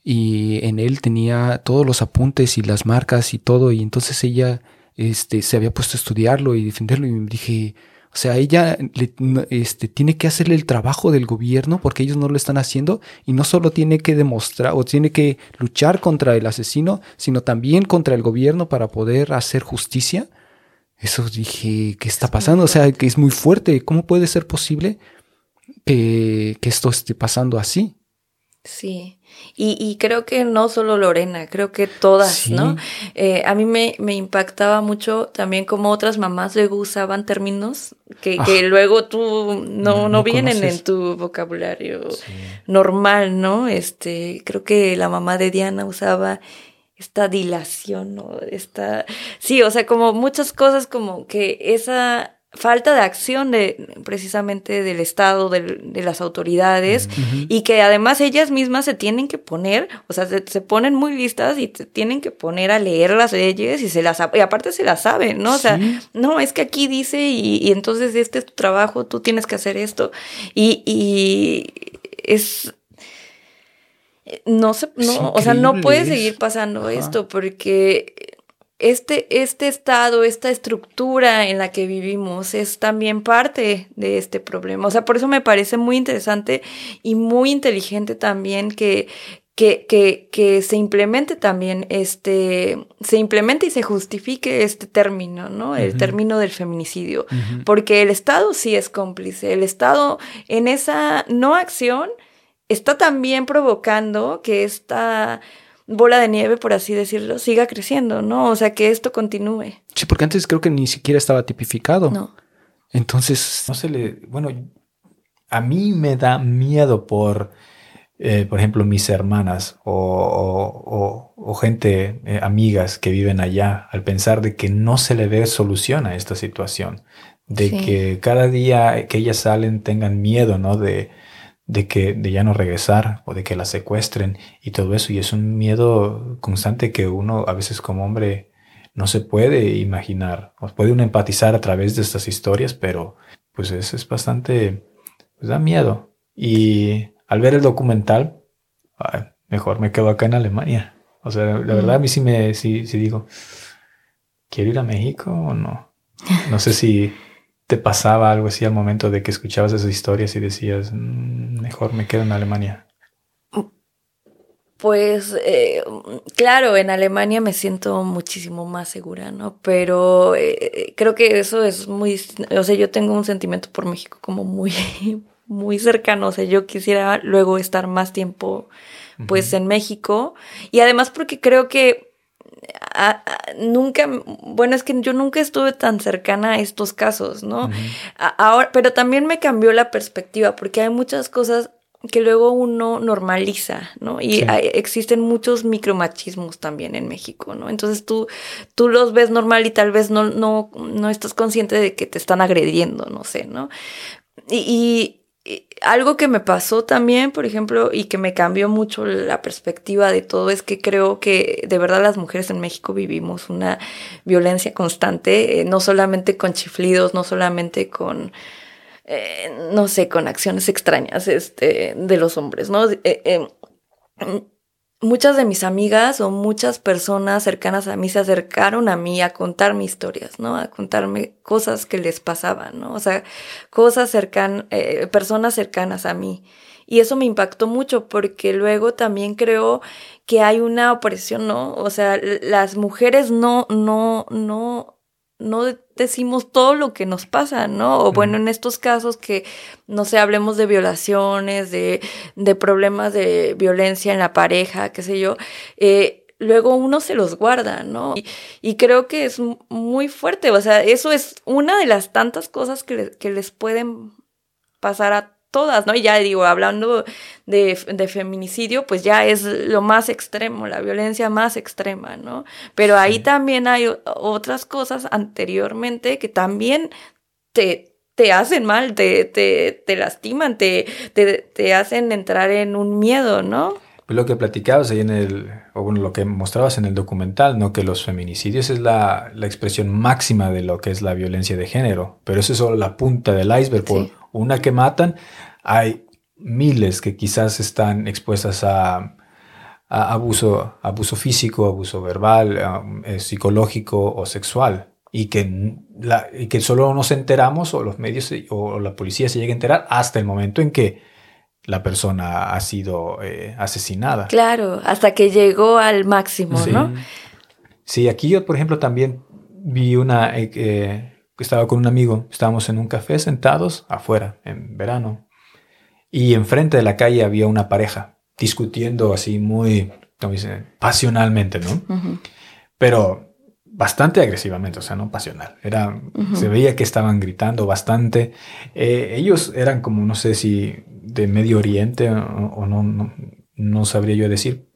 y en él tenía todos los apuntes y las marcas y todo y entonces ella este, se había puesto a estudiarlo y defenderlo y me dije, o sea, ella este, tiene que hacerle el trabajo del gobierno porque ellos no lo están haciendo y no solo tiene que demostrar o tiene que luchar contra el asesino, sino también contra el gobierno para poder hacer justicia. Eso dije, ¿qué está pasando? O sea, que es muy fuerte. ¿Cómo puede ser posible que, que esto esté pasando así? Sí, y, y, creo que no solo Lorena, creo que todas, ¿no? Eh, a mí me, me, impactaba mucho también como otras mamás luego usaban términos que, que ah. luego tú no, no, vienen en tu vocabulario normal, ¿no? Este, creo que la mamá de Diana usaba esta dilación, ¿no? Esta, sí, o sea, como muchas cosas como que esa falta de acción de precisamente del Estado, de, las autoridades, y que además ellas mismas se tienen que poner, o sea, se, ponen muy listas y se tienen que poner a leer las leyes y se las y aparte se las saben, ¿no? O sea, no, es que aquí dice y, entonces este es tu trabajo, tú tienes que hacer esto. Y, y es no se, no, o sea, no puede seguir pasando esto porque este, este estado, esta estructura en la que vivimos es también parte de este problema. O sea, por eso me parece muy interesante y muy inteligente también que, que, que, que se implemente también este, se implemente y se justifique este término, ¿no? El término del feminicidio. Porque el Estado sí es cómplice. El Estado en esa no acción está también provocando que esta bola de nieve, por así decirlo, siga creciendo, ¿no? O sea, que esto continúe. Sí, porque antes creo que ni siquiera estaba tipificado. No. Entonces. No se le. Bueno, a mí me da miedo por, eh, por ejemplo, mis hermanas o, o, gente, eh, amigas que viven allá, al pensar de que no se le ve solución a esta situación. De que cada día que ellas salen tengan miedo, ¿no? De de que de ya no regresar o de que la secuestren y todo eso. Y es un miedo constante que uno a veces como hombre no se puede imaginar o puede uno empatizar a través de estas historias pero pues es, es bastante pues da miedo. Y al ver el documental mejor me quedo acá en Alemania. O sea la verdad a mí sí me sí, sí digo quiero ir a México o no no sé si te pasaba algo así al momento de que escuchabas esas historias y decías, mm, mejor me quedo en Alemania? Pues eh, claro, en Alemania me siento muchísimo más segura, ¿no? Pero eh, creo que eso es muy, o sea, yo tengo un sentimiento por México como muy, muy cercano, o sea, yo quisiera luego estar más tiempo pues en México y además porque creo que nunca, bueno, es que yo nunca estuve tan cercana a estos casos, ¿no? ahora, pero también me cambió la perspectiva porque hay muchas cosas que luego uno normaliza, ¿no? Y existen muchos micromachismos también en México, ¿no? Entonces tú, tú los ves normal y tal vez no, no, no estás consciente de que te están agrediendo, no sé, ¿no? y, algo que me pasó también, por ejemplo, y que me cambió mucho la perspectiva de todo, es que creo que de verdad las mujeres en México vivimos una violencia constante, eh, no solamente con chiflidos, no solamente con, eh, no sé, con acciones extrañas este, de los hombres, ¿no? Eh, muchas de mis amigas o muchas personas cercanas a mí se acercaron a mí a contarme historias, ¿no? A contarme cosas que les pasaban, ¿no? O sea, cosas cercanas, eh, personas cercanas a mí. Y eso me impactó mucho porque luego también creo que hay una opresión, ¿no? O sea, las mujeres no, no, no, no decimos todo lo que nos pasa, ¿no? O bueno, en estos casos que, no sé, hablemos de violaciones, de, de problemas de violencia en la pareja, qué sé yo, eh, luego uno se los guarda, ¿no? Y, creo que es muy fuerte, o sea, eso es una de las tantas cosas que, que les pueden pasar a todas, ¿no? Y ya digo, hablando de, de, feminicidio, pues ya es lo más extremo, la violencia más extrema, ¿no? Pero ahí también hay otras cosas anteriormente que también te, te hacen mal, te, te, te lastiman, te, te, te hacen entrar en un miedo, ¿no? Lo que platicabas ahí en el, o bueno, lo que mostrabas en el documental, ¿no? Que los feminicidios es la, la expresión máxima de lo que es la violencia de género, pero eso es solo la punta del iceberg. Por una que matan, hay miles que quizás están expuestas a, a abuso, abuso físico, abuso verbal, eh, psicológico o sexual y que, la, y que solo nos enteramos o los medios o la policía se llega a enterar hasta el momento en que la persona ha sido eh, asesinada. Claro, hasta que llegó al máximo, ¿no? Sí, aquí yo, por ejemplo, también vi una, eh, eh, estaba con un amigo, estábamos en un café sentados afuera, en verano, y enfrente de la calle había una pareja discutiendo así muy, como dicen, pasionalmente, ¿no? Pero bastante agresivamente, o sea, no pasional. Era, Se veía que estaban gritando bastante. Eh, ellos eran como, no sé si de Medio Oriente o, no, no, sabría yo decir.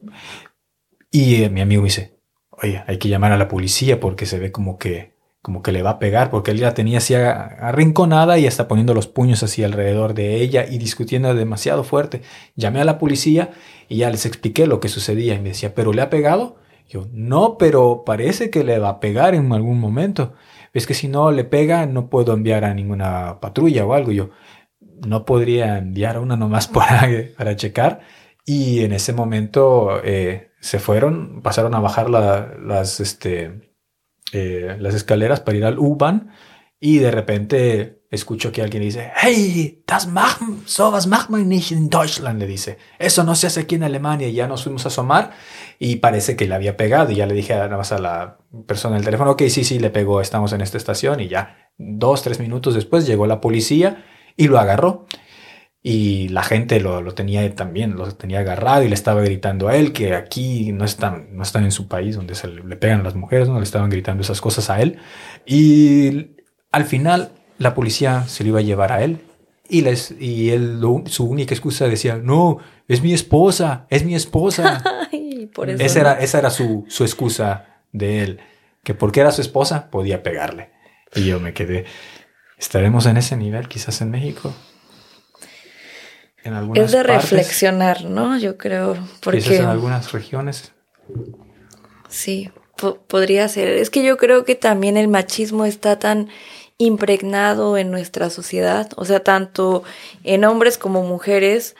Y eh, mi amigo dice, oye, hay que llamar a la policía porque se ve como que, como que le va a pegar, porque él ya tenía así arrinconada y está poniendo los puños así alrededor de ella y discutiendo demasiado fuerte. Llamé a la policía y ya les expliqué lo que sucedía y me decía, ¿pero le ha pegado? Yo, no, pero parece que le va a pegar en algún momento. Es que si no le pega, no puedo enviar a ninguna patrulla o algo. Yo, no podría enviar a una nomás para, para checar. Y en ese momento eh, se fueron, pasaron a bajar las, este, eh, las escaleras para ir al U-Bahn y de repente escucho que alguien dice, hey, das machen, sowas macht man nicht in Deutschland, le dice, eso no se hace aquí en Alemania, y ya nos fuimos a asomar y parece que le había pegado y ya le dije nada más a la persona del teléfono, ok, sí, sí, le pegó, estamos en esta estación y ya dos, tres minutos después llegó la policía y lo agarró. Y la gente lo, lo, tenía también, lo tenía agarrado y le estaba gritando a él que aquí no están, no están en su país donde se le, pegan las mujeres, no le estaban gritando esas cosas a él. Y al final, la policía se lo iba a llevar a él y, les, y él, su única excusa decía, no, es mi esposa, es mi esposa. esa, era, esa era su, su excusa de él, que porque era su esposa podía pegarle. Y yo me quedé, ¿estaremos en ese nivel quizás en México? En algunas es de reflexionar, ¿no? Yo creo. Porque... En algunas regiones. Sí, podría ser. Es que yo creo que también el machismo está tan impregnado en nuestra sociedad, o sea, tanto en hombres como mujeres.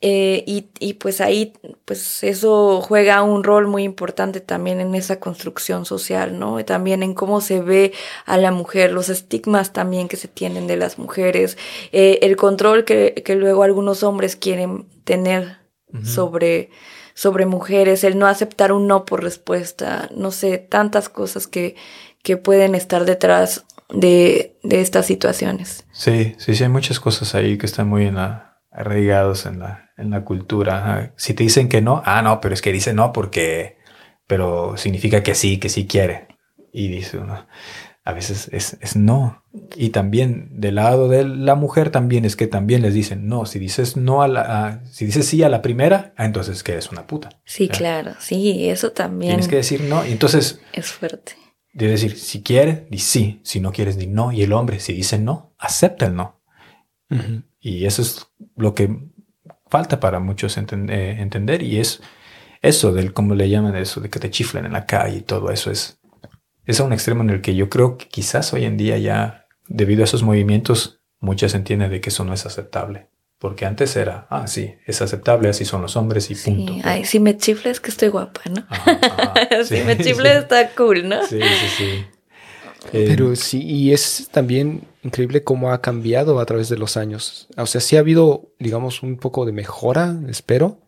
Eh, y, pues ahí, pues eso juega un rol muy importante también en esa construcción social, ¿no? Y también en cómo se ve a la mujer, los estigmas también que se tienen de las mujeres, eh, el control que, que, luego algunos hombres quieren tener sobre, sobre mujeres, el no aceptar un no por respuesta, no sé, tantas cosas que, que pueden estar detrás de, de estas situaciones. Sí, sí, sí, hay muchas cosas ahí que están muy en arraigados en la, en la cultura. Si te dicen que no, ah, no, pero es que dice no porque, pero significa que sí, que sí quiere. Y dice uno, a veces es, es, no. Y también del lado de la mujer también es que también les dicen no. Si dices no a la, si dices sí a la primera, ah, entonces que eres una puta. Sí, claro, sí, eso también. Tienes que decir no. Y entonces es fuerte. De decir, si quiere, di sí, si no quieres, di no. Y el hombre, si dice no, acepta el no. Y eso es lo que falta para muchos eh, entender y es eso del, como le llaman eso, de que te chiflen en la calle y todo eso es, es a un extremo en el que yo creo que quizás hoy en día ya, debido a esos movimientos, muchas entienden de que eso no es aceptable. Porque antes era, ah, sí, es aceptable, así son los hombres y punto. Ay, si me chifles que estoy guapa, ¿no? si me chifles está cool, ¿no? Sí, sí, sí. Pero eh, sí, y es también increíble cómo ha cambiado a través de los años. O sea, sí ha habido, digamos, un poco de mejora, espero,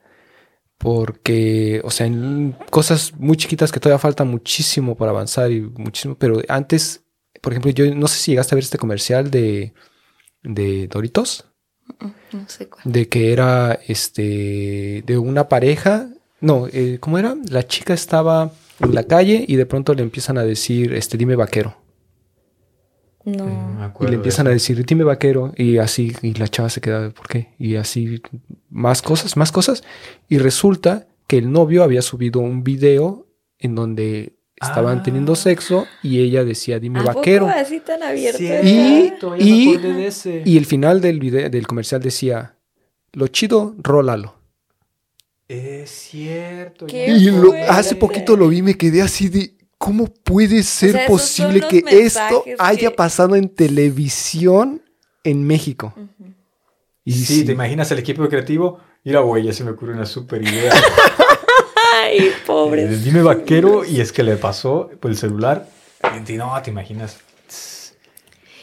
porque, o sea, en cosas muy chiquitas que todavía falta muchísimo para avanzar y muchísimo, pero antes, por ejemplo, yo no sé si llegaste a ver este comercial de, de Doritos. No sé cuál. De que era este de una pareja. No, eh, ¿cómo era? La chica estaba en la calle y de pronto le empiezan a decir, este, dime vaquero. No. Me Y le empiezan a decir, dime vaquero, y así, y la chava se queda, ¿por qué? Y así, más cosas, más cosas. Y resulta que el novio había subido un video en donde estaban Ah. teniendo sexo y ella decía, dime ¿A poco vaquero. así tan abierto? Y- acordé de ese. Y el final del video, del comercial decía, lo chido, rólalo. Es cierto. Y lo- hace poquito lo vi y me quedé así de, ¿cómo puede ser sea, posible que esto haya que- pasado en televisión en México? Y sí, sí, ¿te imaginas el equipo creativo? Mira, güey, ya se me ocurre una super idea. Ay, pobre. Eh, Dime vaquero y es que le pasó por el celular. Y no, te imaginas.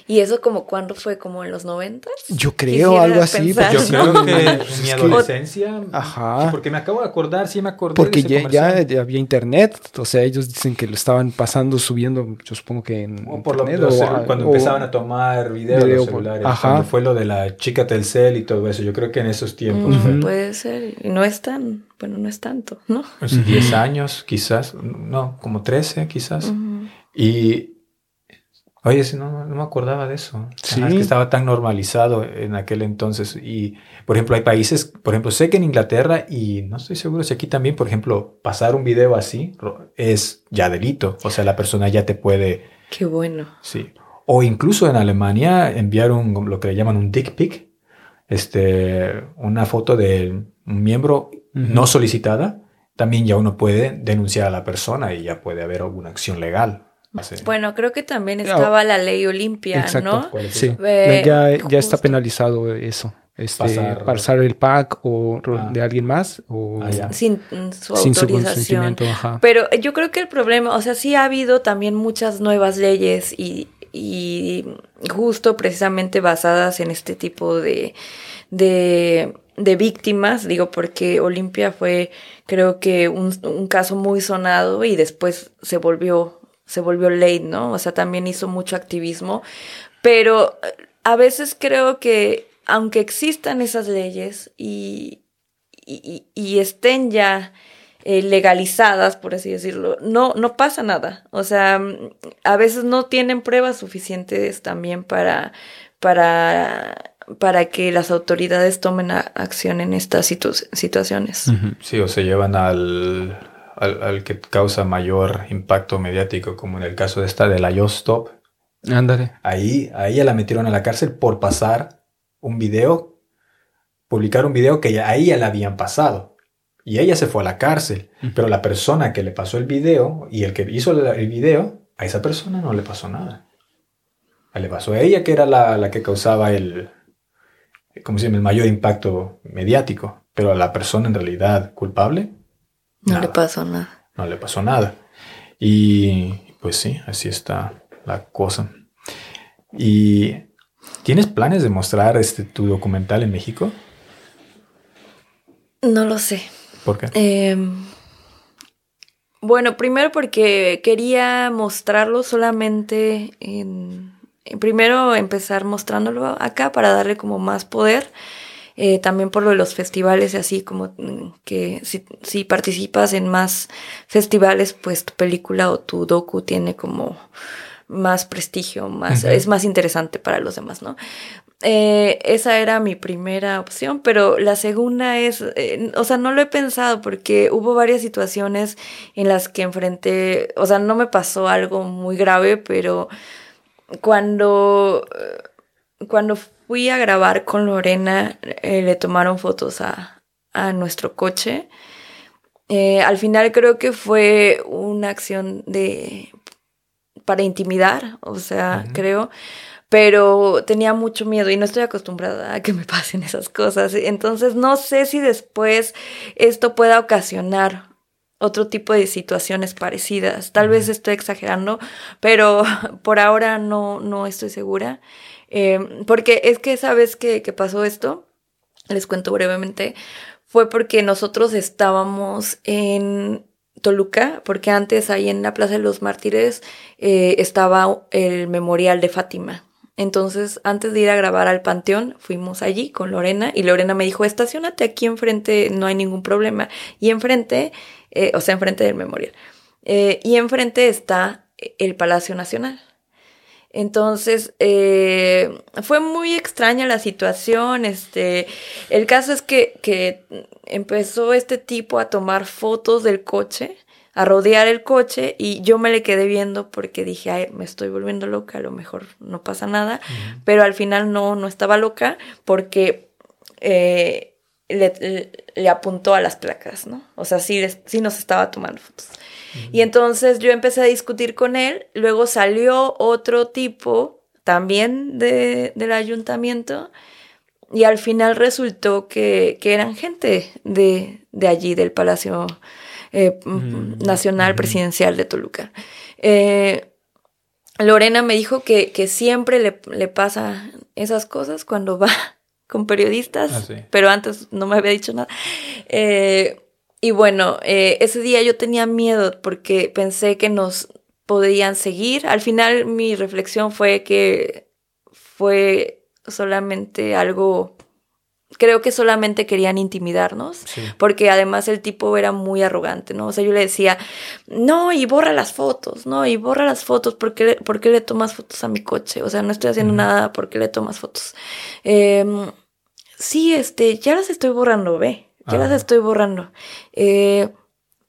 ¿Y eso como cuándo fue? ¿Como en los noventas? yo creo Quisiera algo así. pensar. porque Yo creo no, que en pues mi es que- adolescencia. Ajá. sí, porque me acabo de acordar, sí me acordé. Porque de ese ya, ya, había internet, o sea, ellos dicen que lo estaban pasando, subiendo, yo supongo que en O por lo internet, los o- celu- cuando o- empezaban a tomar video, video los por- celulares. ajá. Cuando fue lo de la chica Telcel y todo eso. Yo creo que en esos tiempos Mm, fue Puede ser. Y no es tan, bueno, no es tanto, ¿no? pues, 10 años, quizás. No, como 13, quizás. Ujú. Y. Oye, no, no me acordaba de eso. Sí. Ajá, es que estaba tan normalizado en aquel entonces. Y, por ejemplo, hay países, por ejemplo, sé que en Inglaterra, y no estoy seguro si aquí también, por ejemplo, pasar un video así es ya delito. O sea, la persona ya te puede. Qué bueno. Sí. O incluso en Alemania enviar un, lo que le llaman un dick pic, este, una foto de un miembro no solicitada, también ya uno puede denunciar a la persona y ya puede haber alguna acción legal. Bueno, creo que también estaba la ley Olimpia, Exacto. ¿no? ¿Cuál es Sí? Eh, ya, ya está penalizado eso. Este, Pasar- pasar, el pack o Ah. de alguien más o Ah. Sin su sin su autorización. consentimiento. Ajá. Pero yo creo que el problema, o sea, sí ha habido también muchas nuevas leyes y, y justo precisamente basadas en este tipo de, de, de víctimas, digo, porque Olimpia fue creo que un, un caso muy sonado y después se volvió, se volvió ley, ¿no? O sea, también hizo mucho activismo, pero eh, a veces creo que aunque existan esas leyes y, y, estén ya eh, legalizadas, por así decirlo, no, no pasa nada. O sea, mm, a veces no tienen pruebas suficientes también para, para, para que las autoridades tomen acción en estas situ- situaciones. Sí, o se llevan al, al, al que causa mayor impacto mediático, como en el caso de esta de la Yo Stop. Ándale. Ahí, a ella la metieron a la cárcel por pasar un video, publicar un video que ya, a ella la habían pasado. Y ella se fue a la cárcel. Pero la persona que le pasó el video y el que hizo el, el video, a esa persona no le pasó nada. Le pasó a ella, que era la, la que causaba el, ¿cómo se llama? el mayor impacto mediático. Pero a la persona en realidad culpable, No nada. le pasó nada. no le pasó nada. Y pues sí, así está la cosa. ¿Y tienes planes de mostrar este, tu documental en México? No lo sé. ¿Por qué? Em, bueno, primero porque quería mostrarlo solamente en... en- Primero empezar mostrándolo acá para darle como más poder. Eh, también por lo de los festivales y así como mm, que si, si participas en más festivales, pues tu película o tu docu tiene como más prestigio, más, es más interesante para los demás, ¿no? Eh, esa era mi primera opción, pero la segunda es, eh, o sea, no lo he pensado porque hubo varias situaciones en las que enfrenté, o sea, no me pasó algo muy grave, pero cuando, cuando fui a grabar con Lorena, eh, le tomaron fotos a, a nuestro coche. Eh, al final creo que fue una acción de para intimidar, o sea, creo, pero tenía mucho miedo y no estoy acostumbrada a que me pasen esas cosas. Entonces no sé si después esto pueda ocasionar otro tipo de situaciones parecidas. Tal vez estoy exagerando, pero por ahora no, no estoy segura. Eh, porque es que, ¿sabes qué, qué pasó esto? Les cuento brevemente. Fue porque nosotros estábamos en Toluca, porque antes ahí en la Plaza de los Mártires eh, estaba el memorial de Fátima. Entonces, antes de ir a grabar al Panteón, fuimos allí con Lorena y Lorena me dijo, estacionate aquí enfrente, no hay ningún problema. Y enfrente, eh, o sea, enfrente del memorial. Eh, y enfrente está el Palacio Nacional. Entonces, eh, fue muy extraña la situación. Este, el caso es que, que empezó este tipo a tomar fotos del coche, a rodear el coche, y yo me le quedé viendo porque dije, ay, me estoy volviendo loca, a lo mejor no pasa nada. Pero al final no, no estaba loca porque eh, le, le, apuntó a las placas, ¿no? O sea, sí, sí nos estaba tomando fotos. Y entonces yo empecé a discutir con él, luego salió otro tipo también de, del ayuntamiento y al final resultó que, que eran gente de, de, allí, del Palacio eh, Nacional Presidencial de Toluca. Eh, Lorena me dijo que, que siempre le, le, pasa esas cosas cuando va con periodistas, ah, pero antes no me había dicho nada. Eh, y bueno, eh, ese día yo tenía miedo porque pensé que nos podían seguir. Al final mi reflexión fue que fue solamente algo, creo que solamente querían intimidarnos, porque además el tipo era muy arrogante, ¿no? O sea, yo le decía, no, y borra las fotos, no, y borra las fotos, ¿por qué, ¿por qué le tomas fotos a mi coche? O sea, no estoy haciendo nada, ¿por qué le tomas fotos? Eh, sí, este, ya las estoy borrando, ve ya las estoy borrando. Eh,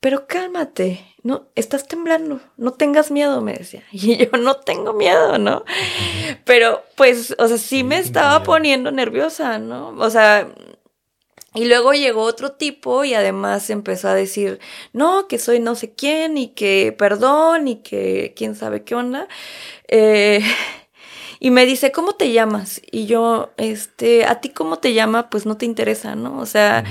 pero cálmate, no, estás temblando, no tengas miedo, me decía. Y yo no tengo miedo, ¿no? Pero pues, o sea, sí me estaba poniendo nerviosa, ¿no? O sea, y luego llegó otro tipo y además empezó a decir, no, que soy no sé quién y que perdón y que quién sabe qué onda. Eh, y me dice, ¿cómo te llamas? Y yo, este, a ti cómo te llama, pues no te interesa, ¿no? O sea,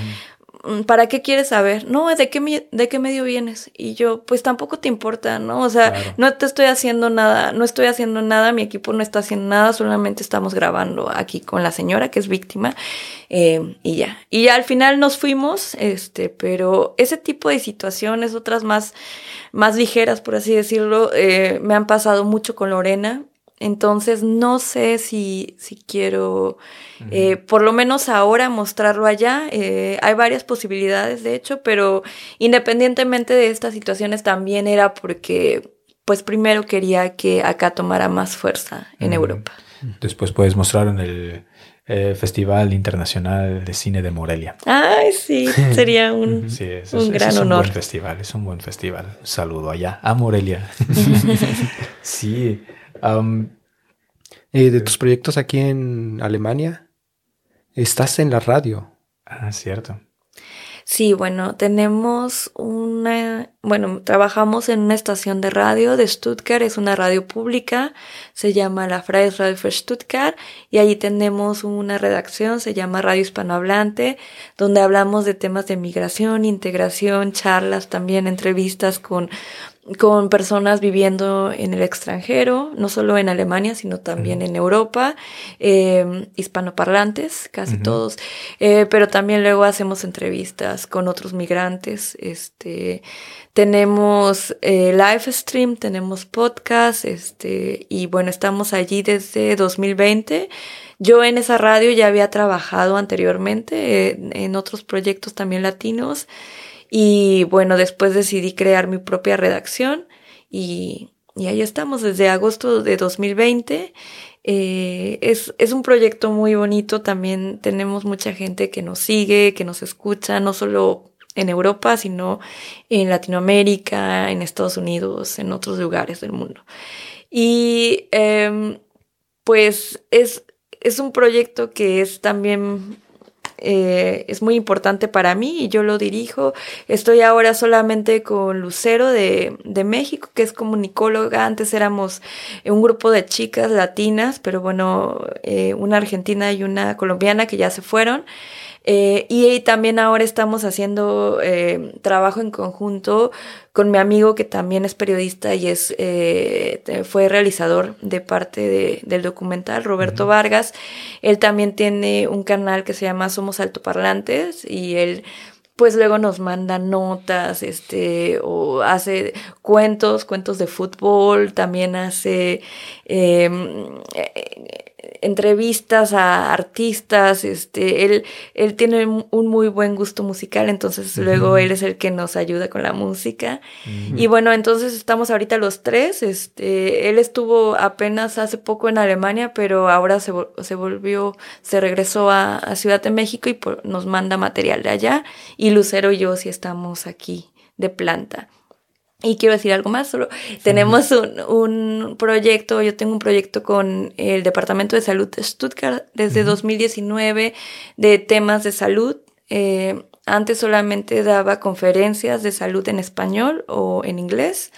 ¿para qué quieres saber? No, ¿de qué, ¿de qué medio vienes? Y yo, pues tampoco te importa, ¿no? O sea, no te estoy haciendo nada, no estoy haciendo nada, mi equipo no está haciendo nada, solamente estamos grabando aquí con la señora que es víctima eh, y ya. Y ya al final nos fuimos, este, pero ese tipo de situaciones, otras más, más ligeras, por así decirlo, eh, me han pasado mucho con Lorena. Entonces no sé si, si quiero, eh, por lo menos ahora, mostrarlo allá. Eh, hay varias posibilidades, de hecho, pero independientemente de estas situaciones también era porque, pues primero quería que acá tomara más fuerza en Europa. Después puedes mostrar en el eh, Festival Internacional de Cine de Morelia. Ay, sí, sería un, sí, un gran es un Buen festival, es un buen festival. saludo allá, a Morelia. sí. Eh, de tus proyectos aquí en Alemania, estás en la radio. Ah, cierto. Sí, bueno, tenemos una, bueno, trabajamos en una estación de radio de Stuttgart, es una radio pública, se llama la Freies Radio für Stuttgart y allí tenemos una redacción, se llama Radio Hispanohablante, donde hablamos de temas de migración, integración, charlas, también entrevistas con con personas viviendo en el extranjero, no solo en Alemania, sino también en Europa, eh, hispanoparlantes, casi todos, eh, pero también luego hacemos entrevistas con otros migrantes, este, tenemos eh, live stream, tenemos podcast, este, y bueno, estamos allí desde 2020. Yo en esa radio ya había trabajado anteriormente en otros proyectos también latinos. Y bueno, después decidí crear mi propia redacción y, y ahí estamos desde agosto de 2020. Eh, es, es un proyecto muy bonito, también tenemos mucha gente que nos sigue, que nos escucha, no solo en Europa, sino en Latinoamérica, en Estados Unidos, en otros lugares del mundo. Y eh, pues es, es un proyecto que es también eh, es muy importante para mí y yo lo dirijo. Estoy ahora solamente con Lucero de, de México, que es comunicóloga. Antes éramos un grupo de chicas latinas, pero bueno, eh, una argentina y una colombiana que ya se fueron. Eh, y también ahora estamos haciendo eh, trabajo en conjunto con mi amigo que también es periodista y es eh, fue realizador de parte del documental, Roberto Vargas. Él también tiene un canal que se llama Somos Altoparlantes y él pues luego nos manda notas, este, o hace cuentos, cuentos de fútbol, también hace em, entrevistas a artistas, este, él, él tiene un muy buen gusto musical, entonces luego él es el que nos ayuda con la música. Y bueno, entonces estamos ahorita los tres, este, él estuvo apenas hace poco en Alemania, pero ahora se, se volvió, se regresó a, Ciudad de México y nos manda material de allá, y Lucero y yo sí estamos aquí de planta. Y quiero decir algo más, solo tenemos un, un, proyecto, yo tengo un proyecto con el Departamento de Salud de Stuttgart desde 2019 de temas de salud. Eh, antes solamente daba conferencias de salud en español o en inglés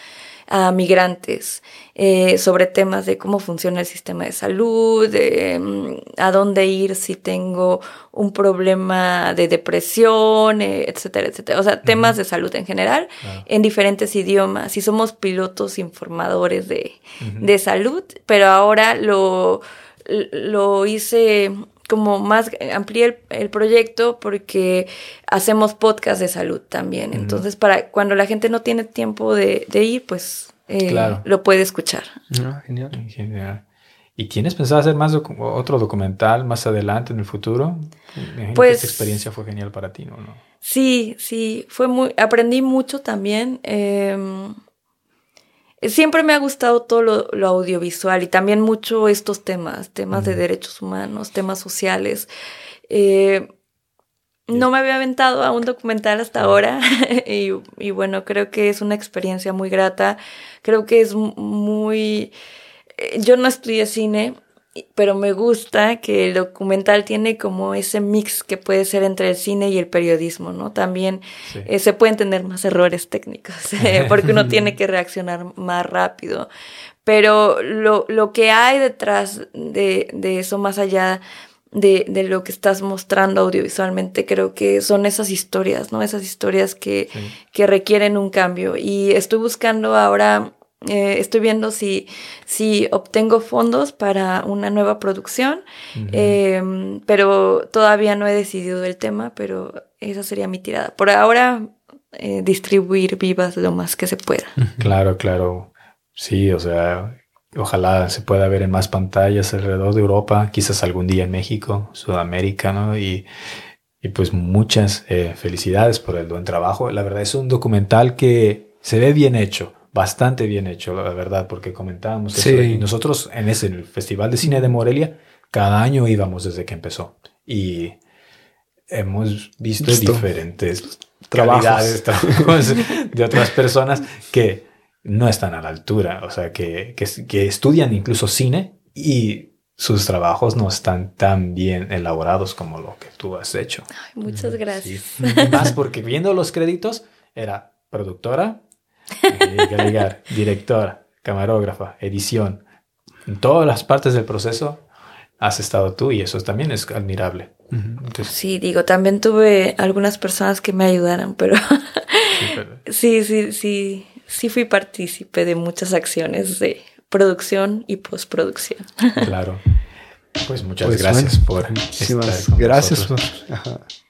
a migrantes eh, sobre temas de cómo funciona el sistema de salud, de, mm, a dónde ir si tengo un problema de depresión, eh, etcétera, etcétera. O sea, temas de salud en general en diferentes idiomas. Y somos pilotos informadores de, de salud, pero ahora lo, lo hice como más amplié el, proyecto porque hacemos podcast de salud también. Entonces, para cuando la gente no tiene tiempo de, ir, pues eh, lo puede escuchar. Ah, genial. ¿Y tienes pensado hacer más otro documental más adelante en el futuro? pues esta experiencia fue genial para ti, ¿no? Sí, sí, fue muy, aprendí mucho también. Eh, Siempre me ha gustado todo lo, audiovisual y también mucho estos temas, temas de derechos humanos, temas sociales. Eh, no me había aventado a un documental hasta ahora y, y, bueno, creo que es una experiencia muy grata. Creo que es muy... Eh, yo no estudié cine, pero me gusta que el documental tiene como ese mix que puede ser entre el cine y el periodismo, ¿no? También eh, se pueden tener más errores técnicos, eh, porque uno tiene que reaccionar más rápido. Pero lo, lo que hay detrás de, de eso, más allá de, de, lo que estás mostrando audiovisualmente, creo que son esas historias, ¿no? Esas historias que, que requieren un cambio. Y estoy buscando ahora eh, estoy viendo si, si obtengo fondos para una nueva producción, em, pero todavía no he decidido el tema, pero esa sería mi tirada. Por ahora, eh, distribuir vivas lo más que se pueda. Claro, claro. Sí, o sea, ojalá se pueda ver en más pantallas alrededor de Europa, quizás algún día en México, Sudamérica, ¿no? Y, y pues muchas eh, felicidades por el buen trabajo. La verdad es un documental que se ve bien hecho bastante bien hecho, la verdad, porque comentábamos eso. Y nosotros en ese el Festival de Cine de Morelia, cada año íbamos desde que empezó. Y hemos visto, diferentes trabajos. de otras personas que no están a la altura, o sea, que, que, estudian incluso cine y sus trabajos no están tan bien elaborados como lo que tú has hecho. muchas gracias. Más porque viendo los créditos era productora, director, camarógrafa, edición. En todas las partes del proceso has estado tú y eso también es admirable. sí, digo, también tuve algunas personas que me ayudaron, pero sí, sí, sí, sí fui partícipe de muchas acciones de producción y postproducción. Claro. Pues muchas pues gracias por estar gracias.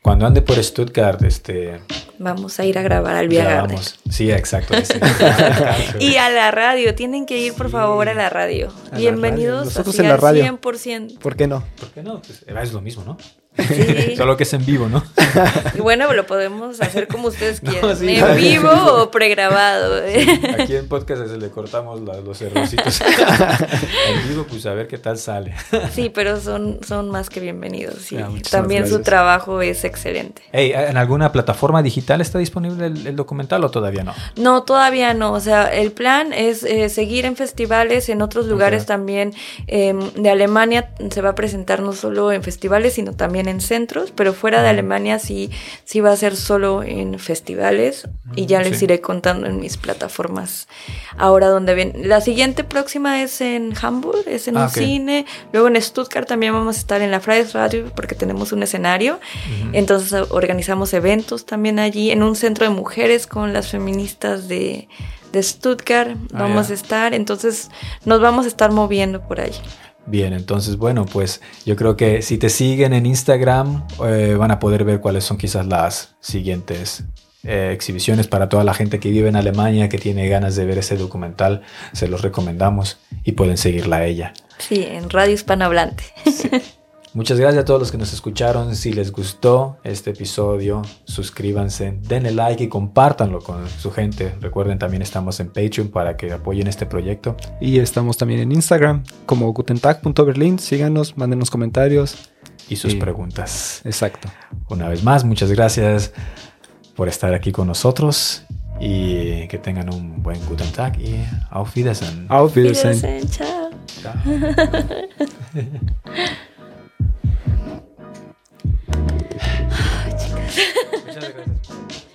Cuando ande por Stuttgart, este vamos a ir a grabar al Via Sí, exacto. y a la radio, tienen que ir por favor a la radio. Bienvenidos Nosotros en la radio. 100%. ¿Por qué no? ¿Por qué no? Pues, es lo mismo, ¿no? Solo que es en vivo, ¿no? Y bueno, lo podemos hacer como ustedes quieran. en vivo o pregrabado. aquí en podcast le cortamos los errorcitos. en vivo, pues a ver qué tal sale. Sí, pero son, son más que bienvenidos. Ah, también su trabajo es excelente. ¿En alguna plataforma digital está disponible el, documental o todavía no? No, todavía no. O sea, el plan es eh, seguir en festivales, en otros lugares también. Em, de Alemania se va a presentar no solo en festivales, sino también en centros, pero fuera de Alemania sí, sí va a ser solo en festivales y ya les iré contando en mis plataformas ahora donde ven. La siguiente próxima es en Hamburg, es en ah, un cine, luego en Stuttgart también vamos a estar en la Fridays Radio porque tenemos un escenario, entonces organizamos eventos también allí, en un centro de mujeres con las feministas de de Stuttgart, ah, vamos a estar, entonces nos vamos a estar moviendo por ahí. Bien, entonces bueno, pues yo creo que si te siguen en Instagram eh, van a poder ver cuáles son quizás las siguientes eh, exhibiciones para toda la gente que vive en Alemania, que tiene ganas de ver ese documental, se los recomendamos y pueden seguirla a ella. Sí, en Radio Hispanohablante. Muchas gracias a todos los que nos escucharon. Si les gustó este episodio, suscríbanse, denle like y compártanlo con su gente. Recuerden, también estamos en Patreon para que apoyen este proyecto. Y estamos también en Instagram como gutentag.berlin. Síganos, mándenos comentarios. Y sus preguntas. Exacto. Una vez más, muchas gracias por estar aquí con nosotros y que tengan un buen Guten Tag y auf Wiedersehen. Auf Wiedersehen. Wiedersehen, chao. Chao. 괜찮아요, 괜찮아요.